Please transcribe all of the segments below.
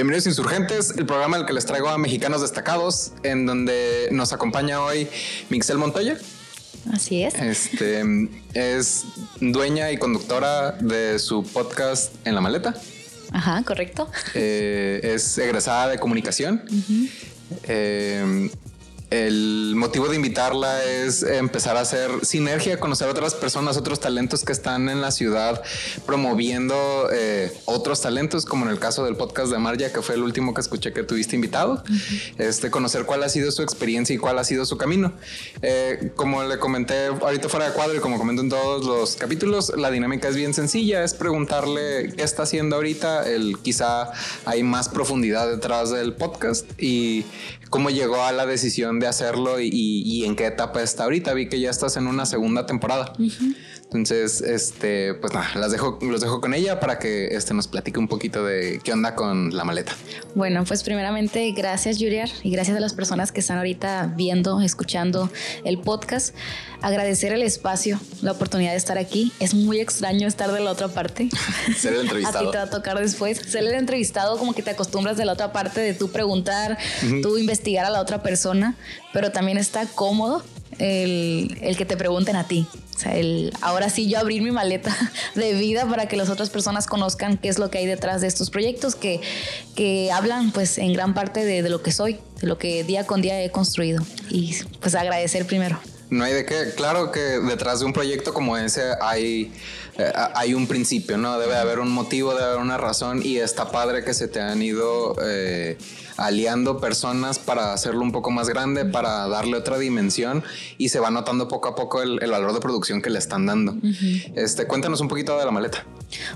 Bienvenidos Insurgentes, el programa al que les traigo a mexicanos destacados, en donde nos acompaña hoy Mixel Montoya. Así es. Este es dueña y conductora de su podcast En la Maleta. Ajá, correcto. Eh, es egresada de comunicación. El motivo de invitarla es empezar a hacer sinergia, conocer otras personas, otros talentos que están en la ciudad promoviendo eh, otros talentos, como en el caso del podcast de Marja, que fue el último que escuché que tuviste invitado. Este conocer cuál ha sido su experiencia y cuál ha sido su camino. Eh, como le comenté ahorita fuera de cuadro y como comento en todos los capítulos, la dinámica es bien sencilla, es preguntarle qué está haciendo ahorita, el quizá hay más profundidad detrás del podcast y cómo llegó a la decisión de hacerlo y, en qué etapa está ahorita. Vi que ya estás en una segunda temporada. Entonces, este, pues nada, las dejo, los dejo con ella para que este, nos platique un poquito de qué onda con la maleta. Bueno, pues primeramente, gracias, Juliar, y gracias a las personas que están ahorita viendo, escuchando el podcast. Agradecer el espacio, la oportunidad de estar aquí. Es muy extraño estar de la otra parte. Ser el entrevistado. a ti te va a tocar después. Ser el entrevistado, como que te acostumbras de la otra parte de tú preguntar, tú investigar a la otra persona, pero también está cómodo el, el, que te pregunten a ti. El, ahora sí yo abrir mi maleta de vida para que las otras personas conozcan qué es lo que hay detrás de estos proyectos que, que hablan pues en gran parte de, de lo que soy, de lo que día con día he construido. Y pues agradecer primero. No hay de qué. Claro que detrás de un proyecto como ese hay, eh, hay un principio, ¿no? Debe haber un motivo, debe haber una razón y está padre que se te han ido eh, aliando personas para hacerlo un poco más grande, para darle otra dimensión y se va notando poco a poco el, valor de producción que le están dando. este, cuéntanos un poquito de la maleta.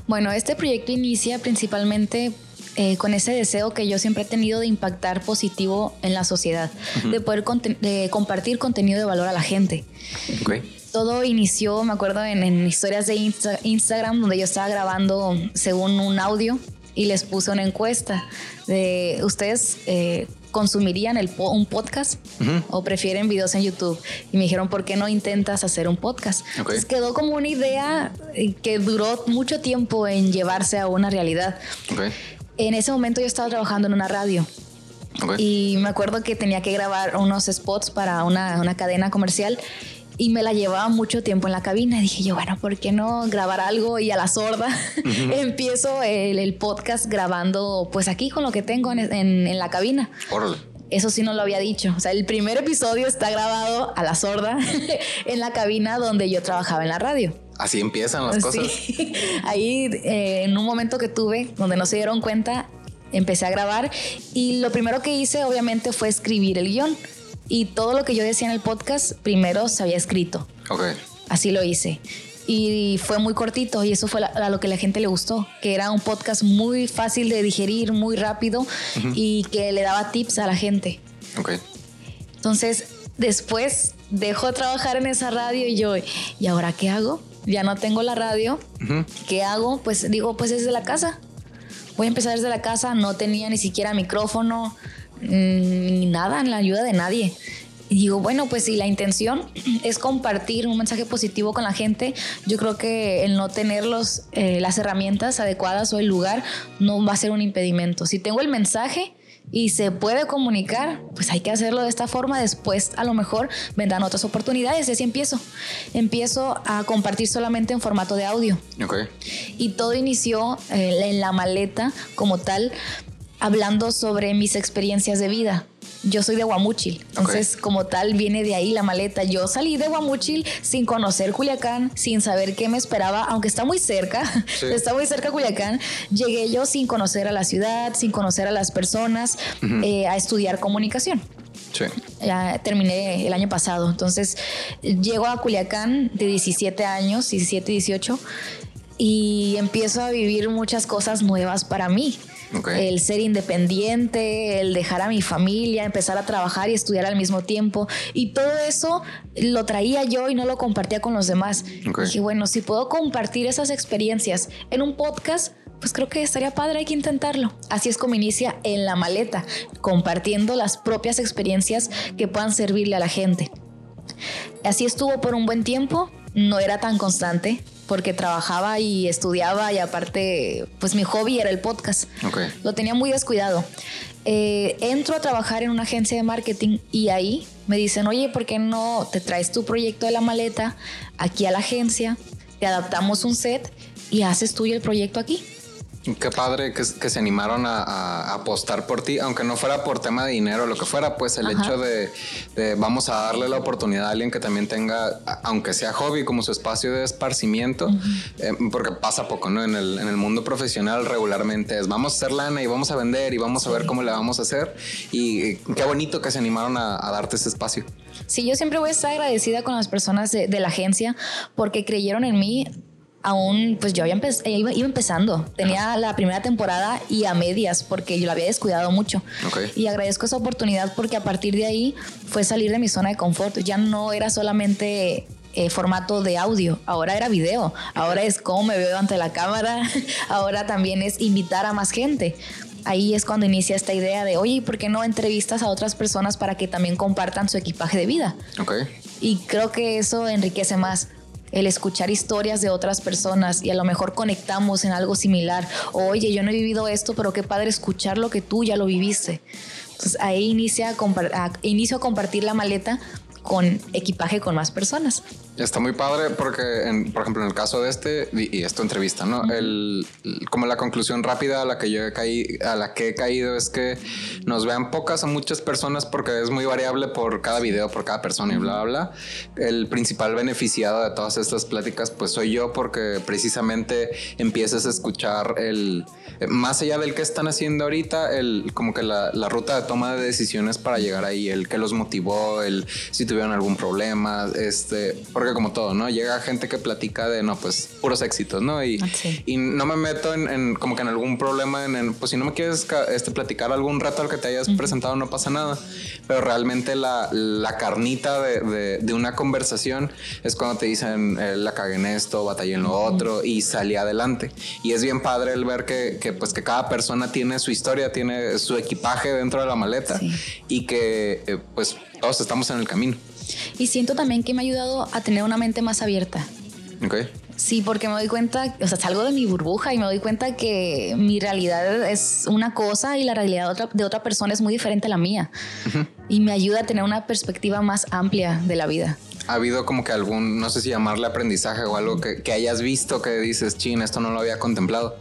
Bueno, este proyecto inicia principalmente eh, con ese deseo que yo siempre he tenido de impactar positivo en la sociedad, de poder compartir contenido de valor a la gente. Todo inició, me acuerdo, en, historias de Instagram, donde yo estaba grabando según un audio y les puse una encuesta de ustedes. Eh, consumirían el un podcast o prefieren videos en YouTube. Y me dijeron, ¿por qué no intentas hacer un podcast? Entonces quedó como una idea eh, que duró mucho tiempo en llevarse a una realidad. En ese momento yo estaba trabajando en una radio. Y me acuerdo que tenía que grabar unos spots para una, una, cadena comercial y me la llevaba mucho tiempo en la cabina. Dije yo, bueno, ¿por qué no grabar algo? Y a la sorda empiezo el, el, podcast grabando pues aquí con lo que tengo en, en, la cabina. Eso sí no lo había dicho. O sea, el primer episodio está grabado a la sorda en la cabina donde yo trabajaba en la radio. Así empiezan las cosas. Ahí, eh, en un momento que tuve, donde no se dieron cuenta, empecé a grabar y lo primero que hice, obviamente, fue escribir el guion. Y todo lo que yo decía en el podcast, primero se había escrito. Ok. Así lo hice. Y fue muy cortito y eso fue a lo que la gente le gustó, que era un podcast muy fácil de digerir, muy rápido y que le daba tips a la gente. Ok. Entonces, después dejó de trabajar en esa radio y yo, ¿y ahora qué hago? Ya no tengo la radio, ¿qué hago? Pues digo, pues desde la casa. Voy a empezar desde la casa, no tenía ni siquiera micrófono, mm, ni nada, en la ayuda de nadie. Y digo, bueno, pues si la intención es compartir un mensaje positivo con la gente, yo creo que el no tener los, eh, las herramientas adecuadas o el lugar no va a ser un impedimento. Si tengo el mensaje, y se puede comunicar, pues hay que hacerlo de esta forma. Después a lo mejor vendrán otras oportunidades y así empiezo. Empiezo a compartir solamente en formato de audio. Okay. Y todo inició eh, en la maleta como tal, hablando sobre mis experiencias de vida yo soy de Guamúchil, entonces como tal viene de ahí la maleta. Yo salí de Guamúchil sin conocer Culiacán, sin saber qué me esperaba, aunque está muy cerca, está muy cerca Culiacán. Llegué yo sin conocer a la ciudad, sin conocer a las personas, eh, a estudiar comunicación. Sí. Ya terminé el año pasado, entonces llego a Culiacán de 17 años, 17, 18, y empiezo a vivir muchas cosas nuevas para mí. El ser independiente, el dejar a mi familia, empezar a trabajar y estudiar al mismo tiempo. Y todo eso lo traía yo y no lo compartía con los demás. Dije, bueno, si puedo compartir esas experiencias en un podcast, pues creo que estaría padre, hay que intentarlo. Así es como inicia en la maleta, compartiendo las propias experiencias que puedan servirle a la gente. Así estuvo por un buen tiempo, no era tan constante, porque trabajaba y estudiaba y aparte, pues mi hobby era el podcast. Lo tenía muy descuidado. Eh, entro a trabajar en una agencia de marketing y ahí me dicen, oye, ¿por qué no te traes tu proyecto de la maleta aquí a la agencia? Te adaptamos un set y haces tú el proyecto aquí. Qué padre que, se animaron a, apostar por ti, aunque no fuera por tema de dinero, lo que fuera, pues el hecho de, vamos a darle la oportunidad a alguien que también tenga, aunque sea hobby, como su espacio de esparcimiento, eh, porque pasa poco, ¿no? En el, en el, mundo profesional regularmente es vamos a hacer lana y vamos a vender y vamos a ver cómo le vamos a hacer. Y qué bonito que se animaron a, darte ese espacio. Sí, yo siempre voy a estar agradecida con las personas de, de la agencia porque creyeron en mí aún, pues yo había eh, iba, empezando. Tenía la primera temporada y a medias porque yo la había descuidado mucho. Y agradezco esa oportunidad porque a partir de ahí fue salir de mi zona de confort. Ya no era solamente eh, formato de audio, ahora era video, ahora es cómo me veo ante la cámara, ahora también es invitar a más gente. Ahí es cuando inicia esta idea de, oye, ¿por qué no entrevistas a otras personas para que también compartan su equipaje de vida? Y creo que eso enriquece más el escuchar historias de otras personas y a lo mejor conectamos en algo similar. Oye, yo no he vivido esto, pero qué padre escuchar lo que tú ya lo viviste. Entonces ahí inicia a, inicio a compartir la maleta con equipaje con más personas. Está muy padre porque, por ejemplo, en el caso de este y, esta entrevista, ¿no? el, como la conclusión rápida a la que yo he caído, a la que he caído es que nos vean pocas o muchas personas porque es muy variable por cada video, por cada persona y bla, bla, bla. El principal beneficiado de todas estas pláticas, pues soy yo porque precisamente empiezas a escuchar el, más allá del que están haciendo ahorita, el, como que la, la ruta de toma de decisiones para llegar ahí, el que los motivó, el si tuvieron algún problema, este, porque como todo, ¿no? Llega gente que platica de, no, pues puros éxitos, ¿no? Y, ah, y no me meto en, como que en algún problema, en, pues si no me quieres este, platicar algún rato al que te hayas presentado, no pasa nada. Pero realmente la, la carnita de, de, una conversación es cuando te dicen, eh, la cagué en esto, batallé en lo otro y salí adelante. Y es bien padre el ver que, que, pues que cada persona tiene su historia, tiene su equipaje dentro de la maleta y que eh, pues todos estamos en el camino. Y siento también que me ha ayudado a tener una mente más abierta. Ok. Sí, porque me doy cuenta, o sea, salgo de mi burbuja y me doy cuenta que mi realidad es una cosa y la realidad de otra, de otra persona es muy diferente a la mía. Y me ayuda a tener una perspectiva más amplia de la vida. ¿Ha habido como que algún, no sé si llamarle aprendizaje o algo que, que hayas visto que dices, chin, esto no lo había contemplado?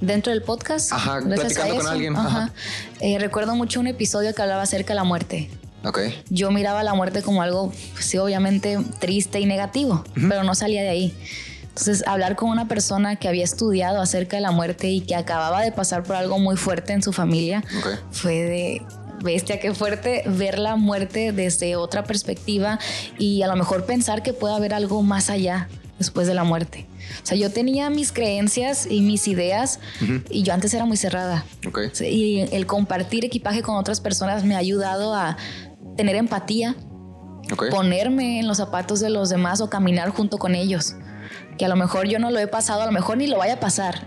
Dentro del podcast. Ajá, platicando con alguien. Ajá. Eh, recuerdo mucho un episodio que hablaba acerca de la muerte. Yo miraba la muerte como algo, pues, sí, obviamente triste y negativo, pero no salía de ahí. Entonces, hablar con una persona que había estudiado acerca de la muerte y que acababa de pasar por algo muy fuerte en su familia fue de bestia, qué fuerte ver la muerte desde otra perspectiva y a lo mejor pensar que puede haber algo más allá después de la muerte. O sea, yo tenía mis creencias y mis ideas y yo antes era muy cerrada. Y el compartir equipaje con otras personas me ha ayudado a tener empatía, ponerme en los zapatos de los demás o caminar junto con ellos. Que a lo mejor yo no lo he pasado, a lo mejor ni lo vaya a pasar,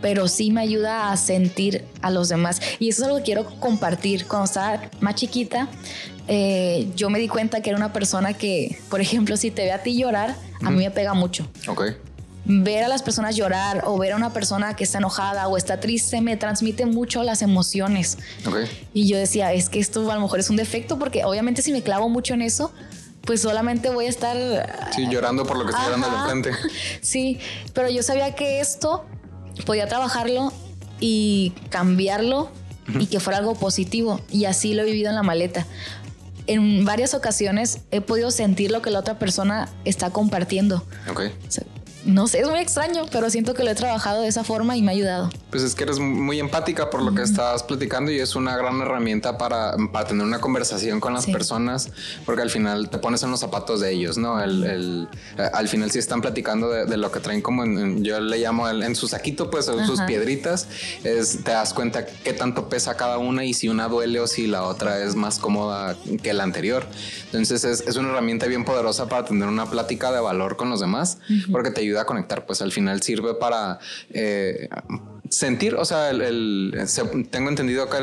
pero sí me ayuda a sentir a los demás. Y eso es algo que quiero compartir. Cuando estaba más chiquita, eh, yo me di cuenta que era una persona que, por ejemplo, si te ve a ti llorar, a mí me pega mucho. Okay ver a las personas llorar o ver a una persona que está enojada o está triste me transmite mucho las emociones. Y yo decía, es que esto a lo mejor es un defecto porque obviamente si me clavo mucho en eso, pues solamente voy a estar... Sí, llorando por lo que estoy llorando de frente. Sí, pero yo sabía que esto podía trabajarlo y cambiarlo y que fuera algo positivo. Y así lo he vivido en la maleta. En varias ocasiones he podido sentir lo que la otra persona está compartiendo. Ok no sé, es muy extraño, pero siento que lo he trabajado de esa forma y me ha ayudado. Pues es que eres muy empática por lo que estás platicando y es una gran herramienta para, para tener una conversación con las personas, porque al final te pones en los zapatos de ellos, ¿no? El, eh, al final si están platicando de, lo que traen como en, yo le llamo en su saquito, pues sus piedritas, es, te das cuenta qué tanto pesa cada una y si una duele o si la otra es más cómoda que la anterior. Entonces es, es una herramienta bien poderosa para tener una plática de valor con los demás, porque te ayuda a conectar, pues al final sirve para... Eh, sentir, o sea, el, tengo entendido que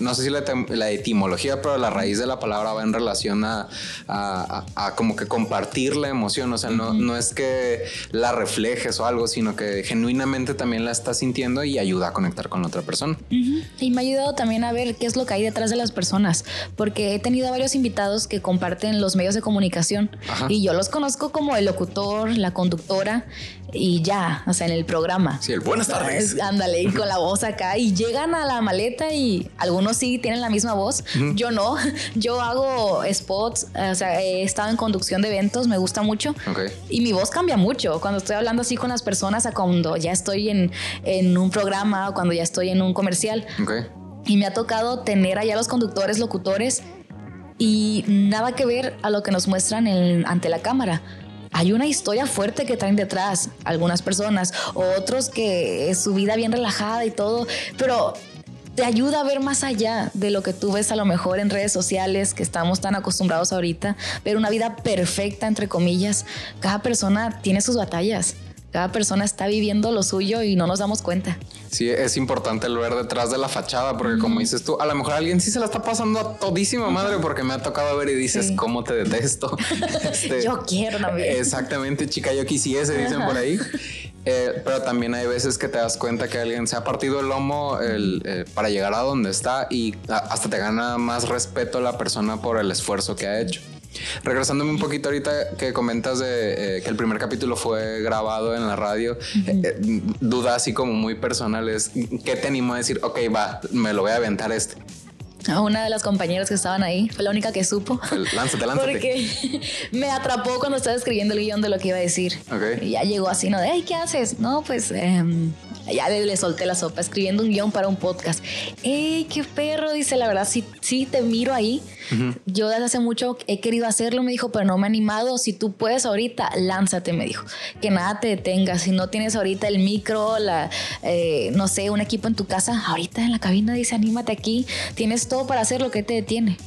no sé si la, etimología, pero la raíz de la palabra va en relación a, a, como que compartir la emoción, o sea, no, no es que la reflejes o algo, sino que genuinamente también la estás sintiendo y ayuda a conectar con la otra persona. Y me ha ayudado también a ver qué es lo que hay detrás de las personas, porque he tenido varios invitados que comparten los medios de comunicación y yo los conozco como el locutor, la conductora y ya, o sea, en el programa. Sí, el buenas tardes. Ándale, y con la voz acá y llegan a la maleta y algunos sí tienen la misma voz, yo no. Yo hago spots, o sea, he estado en conducción de eventos, me gusta mucho. Y mi voz cambia mucho cuando estoy hablando así con las personas a cuando ya estoy en, en un programa o cuando ya estoy en un comercial. Y me ha tocado tener allá los conductores, locutores y nada que ver a lo que nos muestran ante la cámara hay una historia fuerte que traen detrás algunas personas, otros que su vida bien relajada y todo, pero te ayuda a ver más allá de lo que tú ves a lo mejor en redes sociales, que estamos tan acostumbrados ahorita, ver una vida perfecta, entre comillas. Cada persona tiene sus batallas. Cada persona está viviendo lo suyo y no nos damos cuenta. Sí, es importante el ver detrás de la fachada, porque como dices tú, a lo mejor alguien sí se la está pasando a todísima madre, porque me ha tocado ver y dices, ¿cómo te detesto? Este, yo quiero también. Exactamente, chica, yo quisiese, dicen por ahí. Eh, pero también hay veces que te das cuenta que alguien se ha partido el lomo eh, para llegar a donde está y hasta te gana más respeto la persona por el esfuerzo que ha hecho. Regresándome un poquito ahorita que comentas de eh, que el primer capítulo fue grabado en la radio, eh, eh, duda así como muy personales, ¿qué te animó a decir, ok, va, me lo voy a aventar este? A una de las compañeras que estaban ahí, fue la única que supo. Lánzate, lánzate. Porque me atrapó cuando estaba escribiendo el guion de lo que iba a decir. Y ya llegó así, ¿no? De, ¿qué haces? No, pues em, ya le, solté la sopa, escribiendo un guion para un podcast. ¡Ey, qué perro! Dice, la verdad, sí, sí te miro ahí. Yo desde hace mucho he querido hacerlo, me dijo, pero no me he animado. Si tú puedes ahorita, lánzate, me dijo. Que nada te detenga. Si no tienes ahorita el micro, la, eh, no sé, un equipo en tu casa, ahorita en la cabina dice, anímate aquí. Tienes todo para hacer lo que te detiene.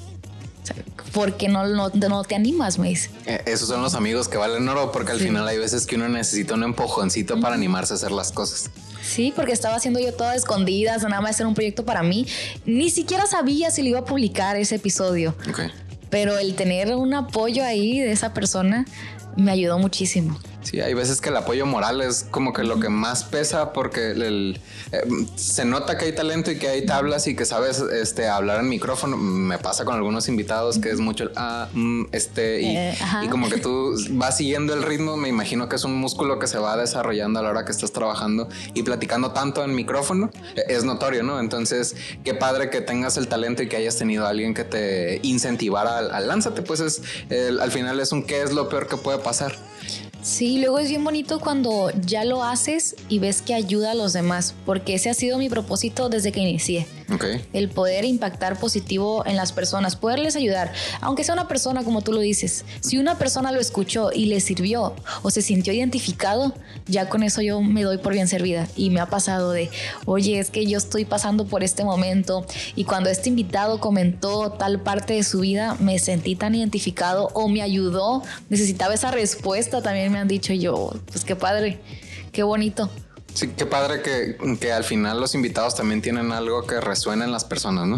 porque no, no, no, te animas, me dice. Eh, esos son los amigos que valen oro, porque al final hay veces que uno necesita un empujoncito para animarse a hacer las cosas. Sí, porque estaba haciendo yo toda escondida, nada más era un proyecto para mí. Ni siquiera sabía si lo iba a publicar ese episodio. Pero el tener un apoyo ahí de esa persona me ayudó muchísimo. Sí, hay veces que el apoyo moral es como que lo que más pesa porque el, eh, se nota que hay talento y que hay tablas y que sabes este, hablar en micrófono. Me pasa con algunos invitados que es mucho el ah, mm, este, eh, y, como que tú vas siguiendo el ritmo. Me imagino que es un músculo que se va desarrollando a la hora que estás trabajando y platicando tanto en micrófono. Es notorio, ¿no? Entonces, qué padre que tengas el talento y que hayas tenido a alguien que te incentivara al, lánzate. Pues es al final es un qué es lo peor que puede pasar. Sí, luego es bien bonito cuando ya lo haces y ves que ayuda a los demás, porque ese ha sido mi propósito desde que inicié. El poder impactar positivo en las personas, poderles ayudar, aunque sea una persona como tú lo dices. Si una persona lo escuchó y le sirvió o se sintió identificado, ya con eso yo me doy por bien servida. Y me ha pasado de, oye, es que yo estoy pasando por este momento y cuando este invitado comentó tal parte de su vida, me sentí tan identificado o me ayudó, necesitaba esa respuesta, también me han dicho yo, pues qué padre, qué bonito. Sí, qué padre que, que, al final los invitados también tienen algo que resuena en las personas, ¿no?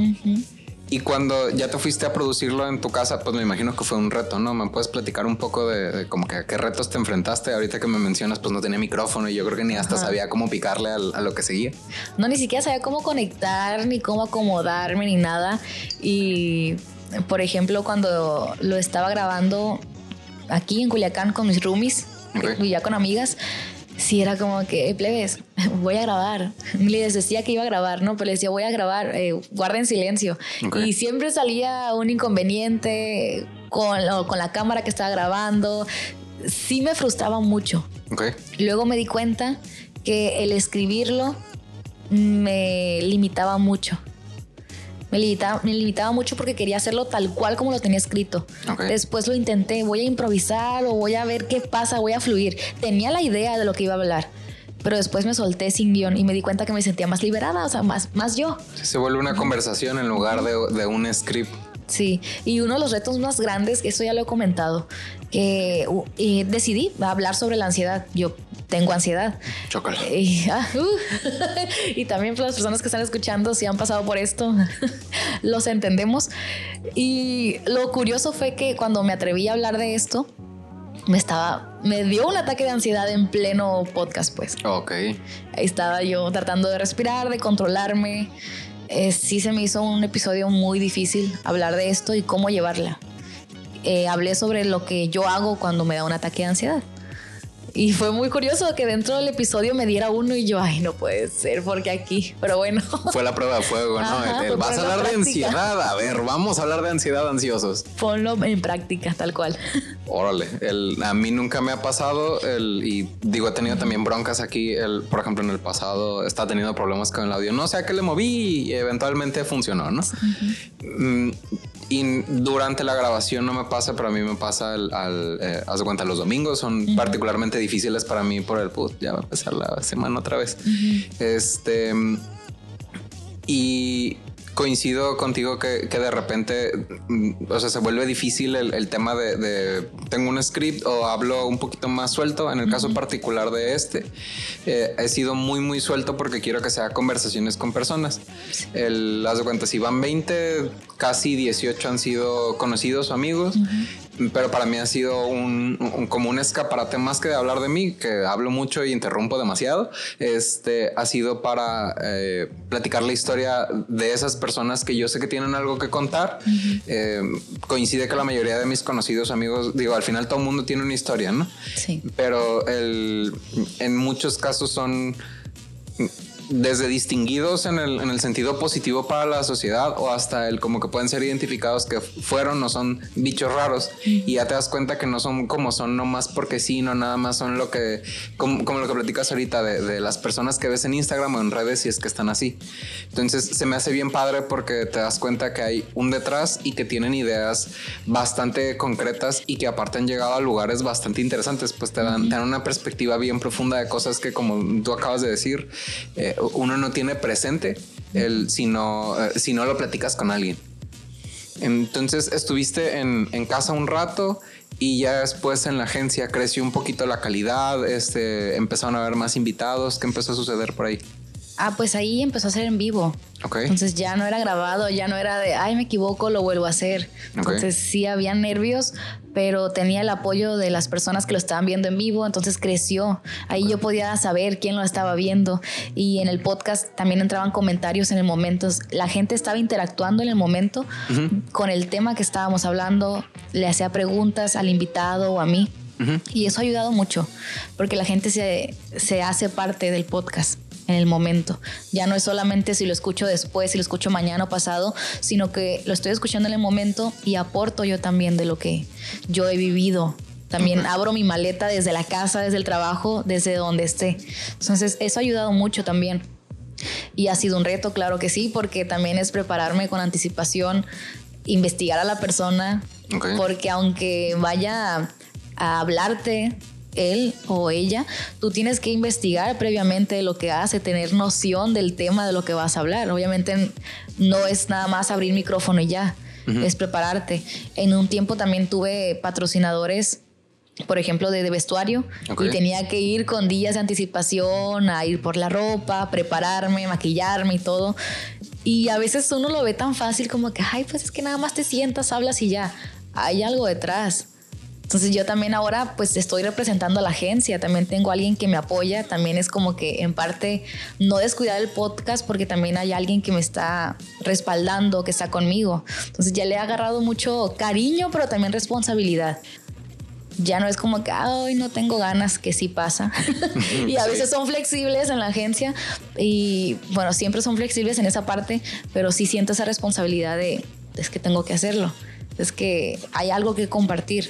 Y cuando ya te fuiste a producirlo en tu casa, pues me imagino que fue un reto, ¿no? ¿Me puedes platicar un poco de, como que a qué retos te enfrentaste? Ahorita que me mencionas, pues no tenía micrófono y yo creo que ni hasta sabía cómo picarle a, lo que seguía. No, ni siquiera sabía cómo conectar, ni cómo acomodarme, ni nada. Y, por ejemplo, cuando lo estaba grabando aquí en Culiacán con mis roomies, y ya con amigas, sí era como que, plebes, voy a grabar. Les decía que iba a grabar, ¿no? Pero les decía, voy a grabar, eh, guarden silencio. Y siempre salía un inconveniente con, con, la cámara que estaba grabando. Sí me frustraba mucho. Luego me di cuenta que el escribirlo me limitaba mucho. Me limitaba, me limitaba mucho porque quería hacerlo tal cual como lo tenía escrito. Después lo intenté, voy a improvisar o voy a ver qué pasa, voy a fluir. Tenía la idea de lo que iba a hablar, pero después me solté sin guion y me di cuenta que me sentía más liberada, o sea, más, más yo. Se vuelve una conversación en lugar de, de un script. Sí, y uno de los retos más grandes, eso ya lo he comentado, que decidí hablar sobre la ansiedad. Yo tengo ansiedad. Chócala. Y, ah, uh, y también para las personas que están escuchando, si han pasado por esto, los entendemos. Y lo curioso fue que cuando me atreví a hablar de esto, me estaba, me dio un ataque de ansiedad en pleno podcast, pues. Ok. Ahí estaba yo tratando de respirar, de controlarme. Eh, sí se me hizo un episodio muy difícil hablar de esto y cómo llevarla. Eh, hablé sobre lo que yo hago cuando me da un ataque de ansiedad. Y fue muy curioso que dentro del episodio me diera uno y yo, ay, no puede ser, porque aquí, pero bueno. Fue la prueba de fuego, ¿no? Ajá, El- fue vas a hablar de ansiedad. A ver, vamos a hablar de ansiedad ansiosos. Ponlo en práctica, tal cual. Órale, el, a mí nunca me ha pasado el, y digo, he tenido también broncas aquí, el, por ejemplo, en el pasado está teniendo problemas con el audio, no sé a qué le moví y eventualmente funcionó, ¿no? Mm, Y durante la grabación no me pasa, pero a mí me pasa al, al, eh, haz de cuenta, los domingos son particularmente difíciles para mí por el put, ya va a empezar la semana otra vez. Este, y coincido contigo que, que de repente, mm, o sea, se vuelve difícil el, el tema de, de, tengo un script o hablo un poquito más suelto. En el caso particular de este, eh, he sido muy, muy suelto porque quiero que sea conversaciones con personas. El, haz de cuenta, si van 20, casi 18 han sido conocidos o amigos. Pero para mí ha sido un, un- como un escaparate más que de hablar de mí, que hablo mucho y interrumpo demasiado. Este ha sido para eh, platicar la historia de esas personas que yo sé que tienen algo que contar. Eh, coincide que la mayoría de mis conocidos amigos, digo, al final todo el mundo tiene una historia, ¿no? Sí. Pero el, en muchos casos son desde distinguidos en el, en el sentido positivo para la sociedad o hasta el como que pueden ser identificados que fueron o son bichos raros. Y ya te das cuenta que no son como son nomás porque sí, no nada más son lo que, como, como lo que platicas ahorita de, de las personas que ves en Instagram o en redes si es que están así. Entonces se me hace bien padre porque te das cuenta que hay un detrás y que tienen ideas bastante concretas y que aparte han llegado a lugares bastante interesantes, pues te dan, te dan una perspectiva bien profunda de cosas que como tú acabas de decir, eh, uno no tiene presente el, si, no, eh, si no lo platicas con alguien. Entonces estuviste en, en casa un rato y ya después en la agencia creció un poquito la calidad, este, empezaron a haber más invitados, ¿qué empezó a suceder por ahí? Ah, pues ahí empezó a ser en vivo. Ok. Entonces ya no era grabado, ya no era de, ay, me equivoco, lo vuelvo a hacer. Entonces sí había nervios, pero tenía el apoyo de las personas que lo estaban viendo en vivo, entonces creció. Ahí yo podía saber quién lo estaba viendo. Y en el podcast también entraban comentarios en el momento. La gente estaba interactuando en el momento con el tema que estábamos hablando, le hacía preguntas al invitado o a mí. Y eso ha ayudado mucho, porque la gente se, se hace parte del podcast en el momento. Ya no es solamente si lo escucho después, si lo escucho mañana o pasado, sino que lo estoy escuchando en el momento y aporto yo también de lo que yo he vivido. También abro mi maleta desde la casa, desde el trabajo, desde donde esté. Entonces, eso ha ayudado mucho también. Y ha sido un reto, claro que sí, porque también es prepararme con anticipación, investigar a la persona, porque aunque vaya a hablarte él o ella, tú tienes que investigar previamente lo que hace, tener noción del tema de lo que vas a hablar. Obviamente no es nada más abrir micrófono y ya, es prepararte. En un tiempo también tuve patrocinadores por ejemplo, de, de vestuario y tenía que ir con días de anticipación a ir por la ropa, prepararme, maquillarme y todo. Y a veces uno lo ve tan fácil como que, ay, pues es que nada más te sientas, hablas y ya. Hay algo detrás. Entonces yo también ahora pues estoy representando a la agencia, también tengo alguien que me apoya, también es como que en parte no descuidar el podcast porque también hay alguien que me está respaldando, que está conmigo. Entonces ya le he agarrado mucho cariño, pero también responsabilidad ya no es como que, ay, no tengo ganas, que sí pasa. y a veces son flexibles en la agencia y bueno, siempre son flexibles en esa parte, pero sí siento esa responsabilidad de, es que tengo que hacerlo, es que hay algo que compartir.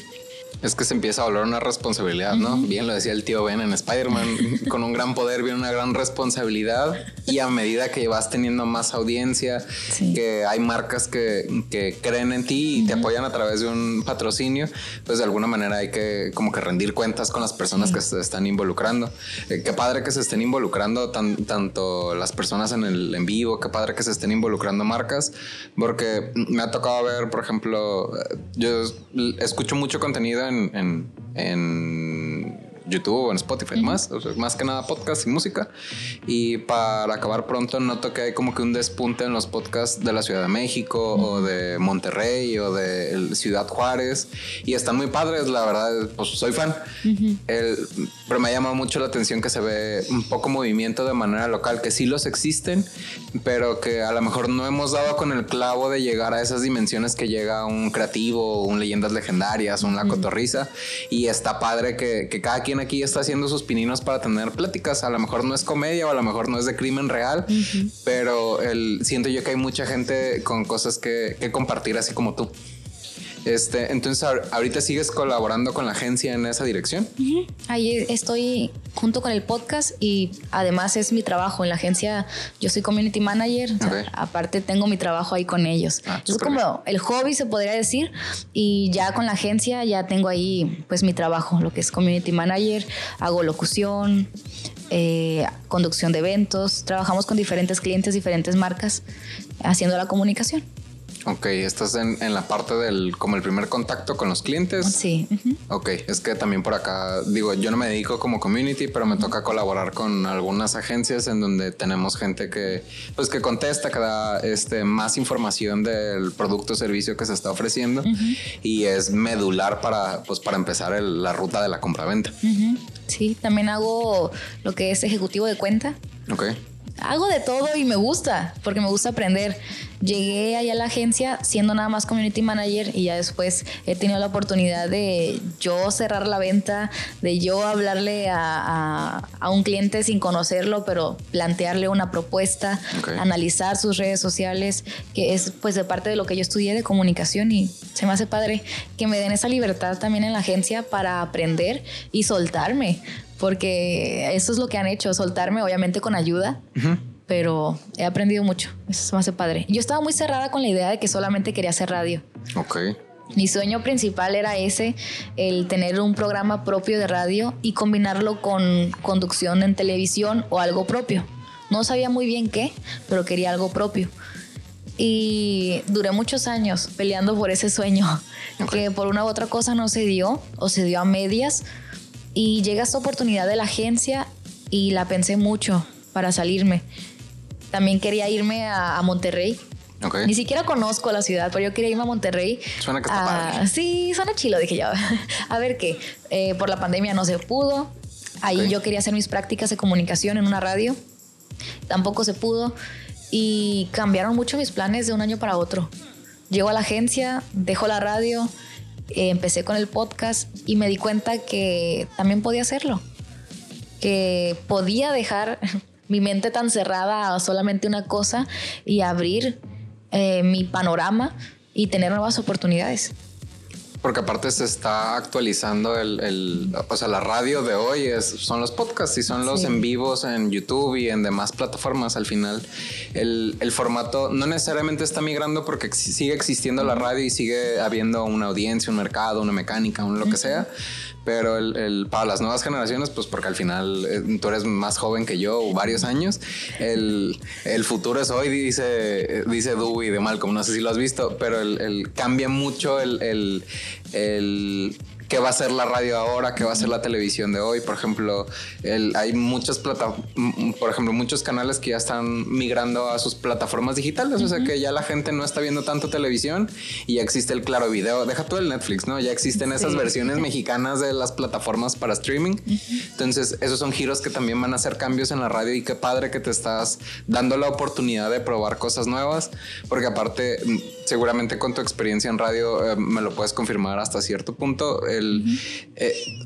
Es que se empieza a volver una responsabilidad, ¿no? Bien lo decía el tío Ben en Spider-Man, con un gran poder viene una gran responsabilidad y a medida que vas teniendo más audiencia, Sí. que hay marcas que, que creen en ti y te apoyan a través de un patrocinio, pues de alguna manera hay que como que rendir cuentas con las personas que se están involucrando. Eh, qué padre que se estén involucrando tan- tanto las personas en el en vivo, qué padre que se estén involucrando marcas, porque me ha tocado ver, por ejemplo, eh, yo escucho mucho contenido en, en- en YouTube o en Spotify, más, más que nada podcast y música. Y para acabar pronto, noto que hay como que un despunte en los podcasts de la Ciudad de México o de Monterrey o de Ciudad Juárez. Y están muy padres, la verdad, pues soy fan. el, pero me ha llamado mucho la atención que se ve un poco movimiento de manera local, que sí los existen, pero que a lo mejor no hemos dado con el clavo de llegar a esas dimensiones que llega un creativo, un leyendas legendarias, un la cotorriza. Y está padre que, que, cada quien aquí está haciendo sus pininos para tener pláticas. A lo mejor no es comedia o a lo mejor no es de crimen real, pero el, siento yo que hay mucha gente con cosas que, que compartir así como tú. Este, entonces, ahorita sigues colaborando con la agencia en esa dirección. Ahí estoy junto con el podcast y además es mi trabajo en la agencia. Yo soy community manager. aparte, tengo mi trabajo ahí con ellos. Ah, es como el hobby, se podría decir. Y ya con la agencia, ya tengo ahí pues mi trabajo, lo que es community manager. Hago locución, eh, conducción de eventos. Trabajamos con diferentes clientes, diferentes marcas, haciendo la comunicación. Ok, estás en, en, la parte del, como el primer contacto con los clientes. Sí. Ok, es que también por acá, digo, yo no me dedico como community, pero me toca colaborar con algunas agencias en donde tenemos gente que, pues que contesta, que da este, más información del producto o servicio que se está ofreciendo y es medular para, pues, para empezar la ruta de la compra-venta. Sí, también hago lo que es ejecutivo de cuenta. Ok hago de todo y me gusta, porque me gusta aprender. Llegué allá a la agencia siendo nada más community manager y ya después he tenido la oportunidad de yo cerrar la venta, de yo hablarle a, un cliente sin conocerlo, pero plantearle una propuesta, analizar sus redes sociales, que es pues de parte de lo que yo estudié de comunicación y se me hace padre que me den esa libertad también en la agencia para aprender y soltarme, porque eso es lo que han hecho, soltarme obviamente con ayuda. Pero he aprendido mucho. Eso me hace padre. Yo estaba muy cerrada con la idea de que solamente quería hacer radio. Ok. Mi sueño principal era ese, el tener un programa propio de radio y combinarlo con conducción en televisión o algo propio. No sabía muy bien qué, pero quería algo propio. Y duré muchos años peleando por ese sueño, que por una u otra cosa no se dio o se dio a medias y llega esta oportunidad de la agencia y la pensé mucho para salirme. También quería irme a, Monterrey. Ni siquiera conozco la ciudad, pero yo quería irme a Monterrey. Suena que está padre. Sí, suena chilo, dije yo. a ver qué. Eh, por la pandemia no se pudo. Ahí yo quería hacer mis prácticas de comunicación en una radio. Tampoco se pudo. Y cambiaron mucho mis planes de un año para otro. Llego a la agencia, dejo la radio, eh, empecé con el podcast y me di cuenta que también podía hacerlo. Que podía dejar mi mente tan cerrada a solamente una cosa y abrir eh, mi panorama y tener nuevas oportunidades. Porque aparte se está actualizando el, o sea, la radio de hoy es, son los podcasts y son los en vivos en YouTube y en demás plataformas. Al final, el, el, formato no necesariamente está migrando porque sigue existiendo la radio y sigue habiendo una audiencia, un mercado, una mecánica, un lo que sea pero el, para las nuevas generaciones, pues porque al final eh, tú eres más joven que yo, varios años, el, el futuro es hoy, dice, dice Dewey de Malcolm, no sé si lo has visto, pero el, cambia mucho el, el qué va a ser la radio ahora, qué va a ser la televisión de hoy. Por ejemplo, hay muchas plataformas, por ejemplo, muchos canales que ya están migrando a sus plataformas digitales. O sea que ya la gente no está viendo tanto televisión y ya existe el claro video. Deja todo el Netflix, ¿no? Ya existen esas versiones mexicanas de las plataformas para streaming. Entonces, esos son giros que también van a hacer cambios en la radio y qué padre que te estás dando la oportunidad de probar cosas nuevas, porque aparte, seguramente con tu experiencia en radio eh, me lo puedes confirmar hasta cierto punto eh,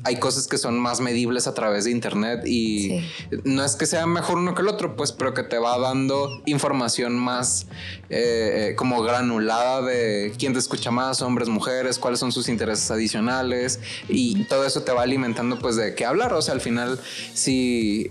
hay cosas que son más medibles a través de internet y no es que sea mejor uno que el otro, pues, pero que te va dando información más eh, como granulada de quién te escucha más, hombres, mujeres, cuáles son sus intereses adicionales y todo eso te va alimentando pues de qué hablar. O sea, al final, si,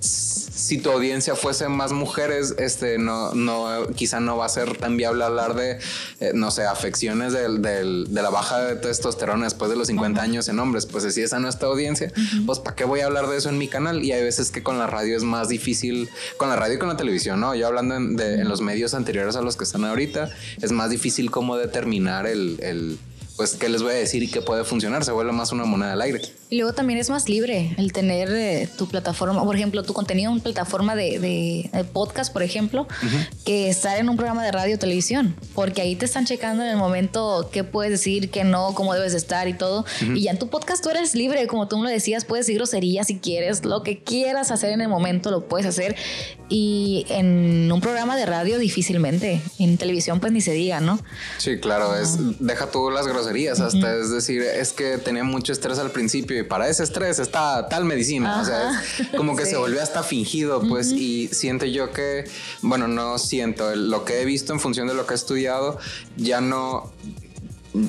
si tu audiencia fuese más mujeres, este, no, no, quizá no va a ser tan viable hablar de, eh, no sé, afecciones de la baja de testosterona después de los 50 años en hombres, pues si esa no es audiencia, pues ¿para qué voy a hablar de eso en mi canal? Y hay veces que con la radio es más difícil, con la radio y con la televisión, ¿no? Yo hablando en, de, en los medios anteriores a los que están ahorita, es más difícil como determinar el, el pues, ¿qué les voy a decir y qué puede funcionar? Se vuelve más una moneda al aire. Y luego también es más libre el tener eh, tu plataforma, por ejemplo, tu contenido en una plataforma de, podcast, por ejemplo, que estar en un programa de radio o televisión, porque ahí te están checando en el momento qué puedes decir, qué no, cómo debes estar y todo. Y ya en tu podcast tú eres libre, como tú me lo decías, puedes decir groserías si quieres, lo que quieras hacer en el momento lo puedes hacer. Y en un programa de radio difícilmente, en televisión pues ni se diga, ¿no? Sí, claro, es deja tú las groserías, hasta es decir, es que tenía mucho estrés al principio para ese estrés está tal medicina, o sea, como que se volvió hasta fingido, pues, y siento yo que, bueno, no siento, lo que he visto en función de lo que he estudiado, ya no,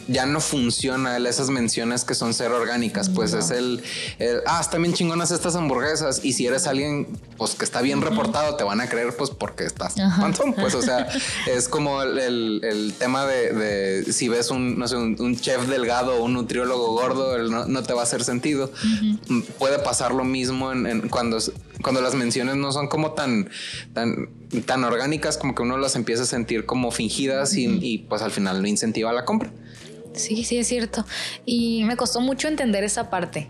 ya no funciona esas menciones que son ser orgánicas, pues es el, ah, están bien chingonas estas hamburguesas y si eres alguien pues que está bien reportado te van a creer pues porque estás panzón, pues o sea, es como el, tema de, si ves un, no sé, un, chef delgado o un nutriólogo gordo, no, te va a hacer sentido. Puede pasar lo mismo en, cuando, cuando las menciones no son como tan, tan, tan orgánicas como que uno las empieza a sentir como fingidas y, y pues al final no incentiva la compra. Sí, sí, es cierto. Y me costó mucho entender esa parte.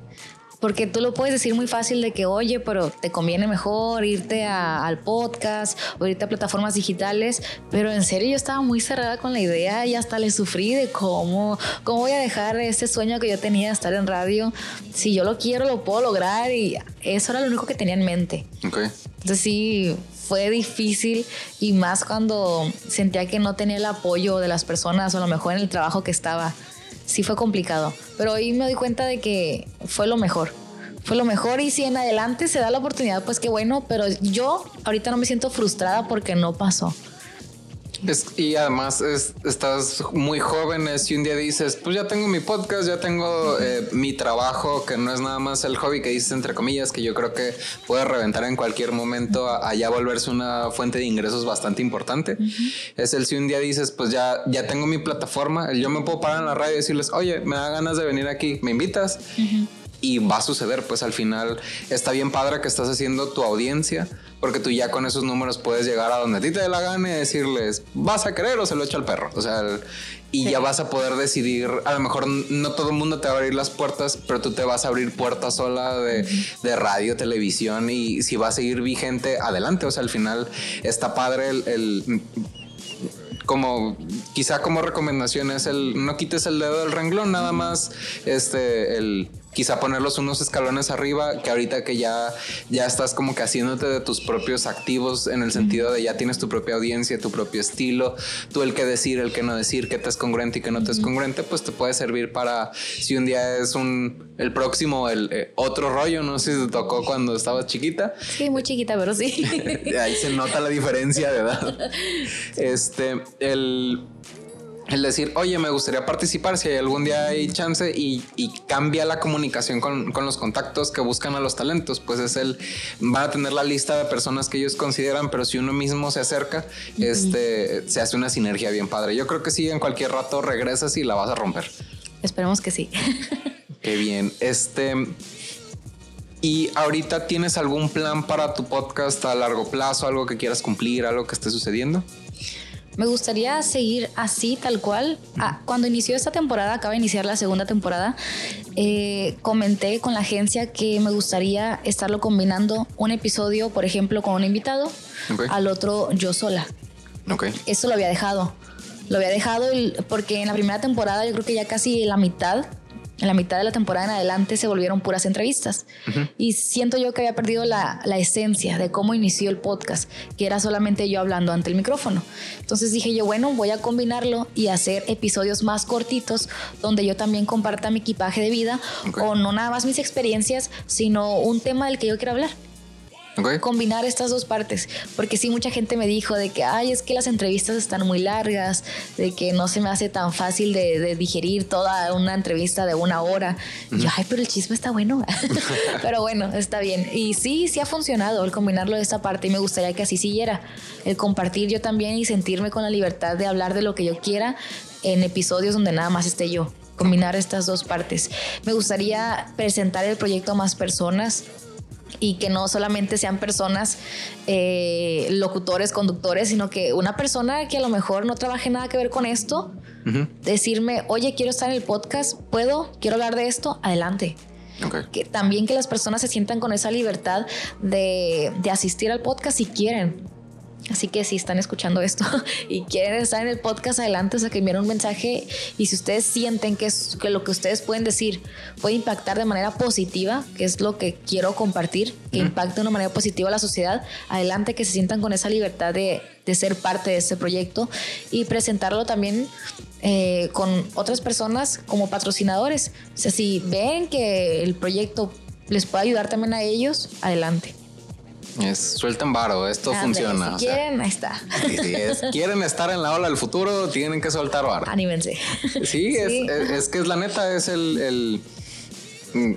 Porque tú lo puedes decir muy fácil de que, oye, pero te conviene mejor irte al podcast o irte a plataformas digitales. Pero en serio yo estaba muy cerrada con la idea y hasta le sufrí de cómo, cómo voy a dejar ese sueño que yo tenía de estar en radio. Si yo lo quiero, lo puedo lograr y eso era lo único que tenía en mente. Okay. Entonces sí, fue difícil y más cuando sentía que no tenía el apoyo de las personas o a lo mejor en el trabajo que estaba. Sí fue complicado, pero hoy me doy cuenta de que fue lo mejor. Fue lo mejor y si en adelante se da la oportunidad, pues qué bueno, pero yo ahorita no me siento frustrada porque no pasó y además estás muy joven y un día dices, pues ya tengo mi podcast, ya tengo eh, mi trabajo, que no es nada más el hobby que dices entre comillas, que yo creo que puede reventar en cualquier momento, allá volverse una fuente de ingresos bastante importante. Es el si un día dices, pues ya, ya tengo mi plataforma, yo me puedo parar en la radio y decirles, oye, me da ganas de venir aquí, ¿me invitas? y va a suceder, pues al final está bien padre que estás haciendo tu audiencia, porque tú ya con esos números puedes llegar a donde a ti te dé la gana y decirles, vas a querer o se lo echo al perro, o sea, y ya vas a poder decidir, a lo mejor no todo el mundo te va a abrir las puertas, pero tú te vas a abrir puertas sola de, radio, televisión y si va a seguir vigente, adelante, o sea, al final está padre el como quizá como recomendación es el no quites el dedo del renglón, nada más este el quizá ponerlos unos escalones arriba, que ahorita que ya, ya estás como que haciéndote de tus propios activos en el sentido de ya tienes tu propia audiencia, tu propio estilo, tú el que decir, el que no decir, qué te es congruente y qué no te es congruente, pues te puede servir para si un día es un el próximo, el eh, otro rollo, no sé si te tocó cuando estabas chiquita. Sí, muy chiquita, pero sí. Ahí se nota la diferencia de edad. Este, el el decir, oye, me gustaría participar si hay algún día hay chance y, cambia la comunicación con, los contactos que buscan a los talentos, pues es el, van a tener la lista de personas que ellos consideran, pero si uno mismo se acerca, este, se hace una sinergia bien padre. Yo creo que sí, en cualquier rato regresas y la vas a romper. Esperemos que sí. Qué bien. Este... ¿Y ahorita tienes algún plan para tu podcast a largo plazo, algo que quieras cumplir, algo que esté sucediendo? Me gustaría seguir así, tal cual. Ah, cuando inició esta temporada, acaba de iniciar la segunda temporada, eh, comenté con la agencia que me gustaría estarlo combinando un episodio, por ejemplo, con un invitado, al otro yo sola. Okay. Eso lo había dejado. Lo había dejado porque en la primera temporada yo creo que ya casi la mitad en la mitad de la temporada en adelante se volvieron puras entrevistas. Y siento yo que había perdido la, la, esencia de cómo inició el podcast, que era solamente yo hablando ante el micrófono. Entonces dije yo, bueno, voy a combinarlo y hacer episodios más cortitos donde yo también comparta mi equipaje de vida o no nada más mis experiencias, sino un tema del que yo quiero hablar. Combinar estas dos partes, porque sí mucha gente me dijo de que, ay, es que las entrevistas están muy largas, de que no se me hace tan fácil de, digerir toda una entrevista de una hora. Y yo, ay, pero el chisme está bueno. pero bueno, está bien. Y sí, sí ha funcionado el combinarlo de esta parte y me gustaría que así siguiera. El compartir yo también y sentirme con la libertad de hablar de lo que yo quiera en episodios donde nada más esté yo combinar estas dos partes. Me gustaría presentar el proyecto a más personas, y que no solamente sean personas, eh, locutores, conductores, sino que una persona que a lo mejor no trabaje nada que ver con esto, Decirme, oye, quiero estar en el podcast, ¿puedo? ¿Quiero hablar de esto? Adelante. Que también que las personas se sientan con esa libertad de, de asistir al podcast si quieren. Así que si están escuchando esto y quieren estar en el podcast adelante, o sea, que envíen un mensaje y si ustedes sienten que, es, que lo que ustedes pueden decir puede impactar de manera positiva, que es lo que quiero compartir, que impacte de una manera positiva a la sociedad, adelante que se sientan con esa libertad de, de ser parte de este proyecto y presentarlo también eh, con otras personas como patrocinadores. O sea, si ven que el proyecto les puede ayudar también a ellos, adelante. Es suelten varo, esto funciona. Si quieren, ahí está. Si quieren estar en la ola del futuro, tienen que soltar varo. Anímense. Sí, Es, que es la neta, es el Mm,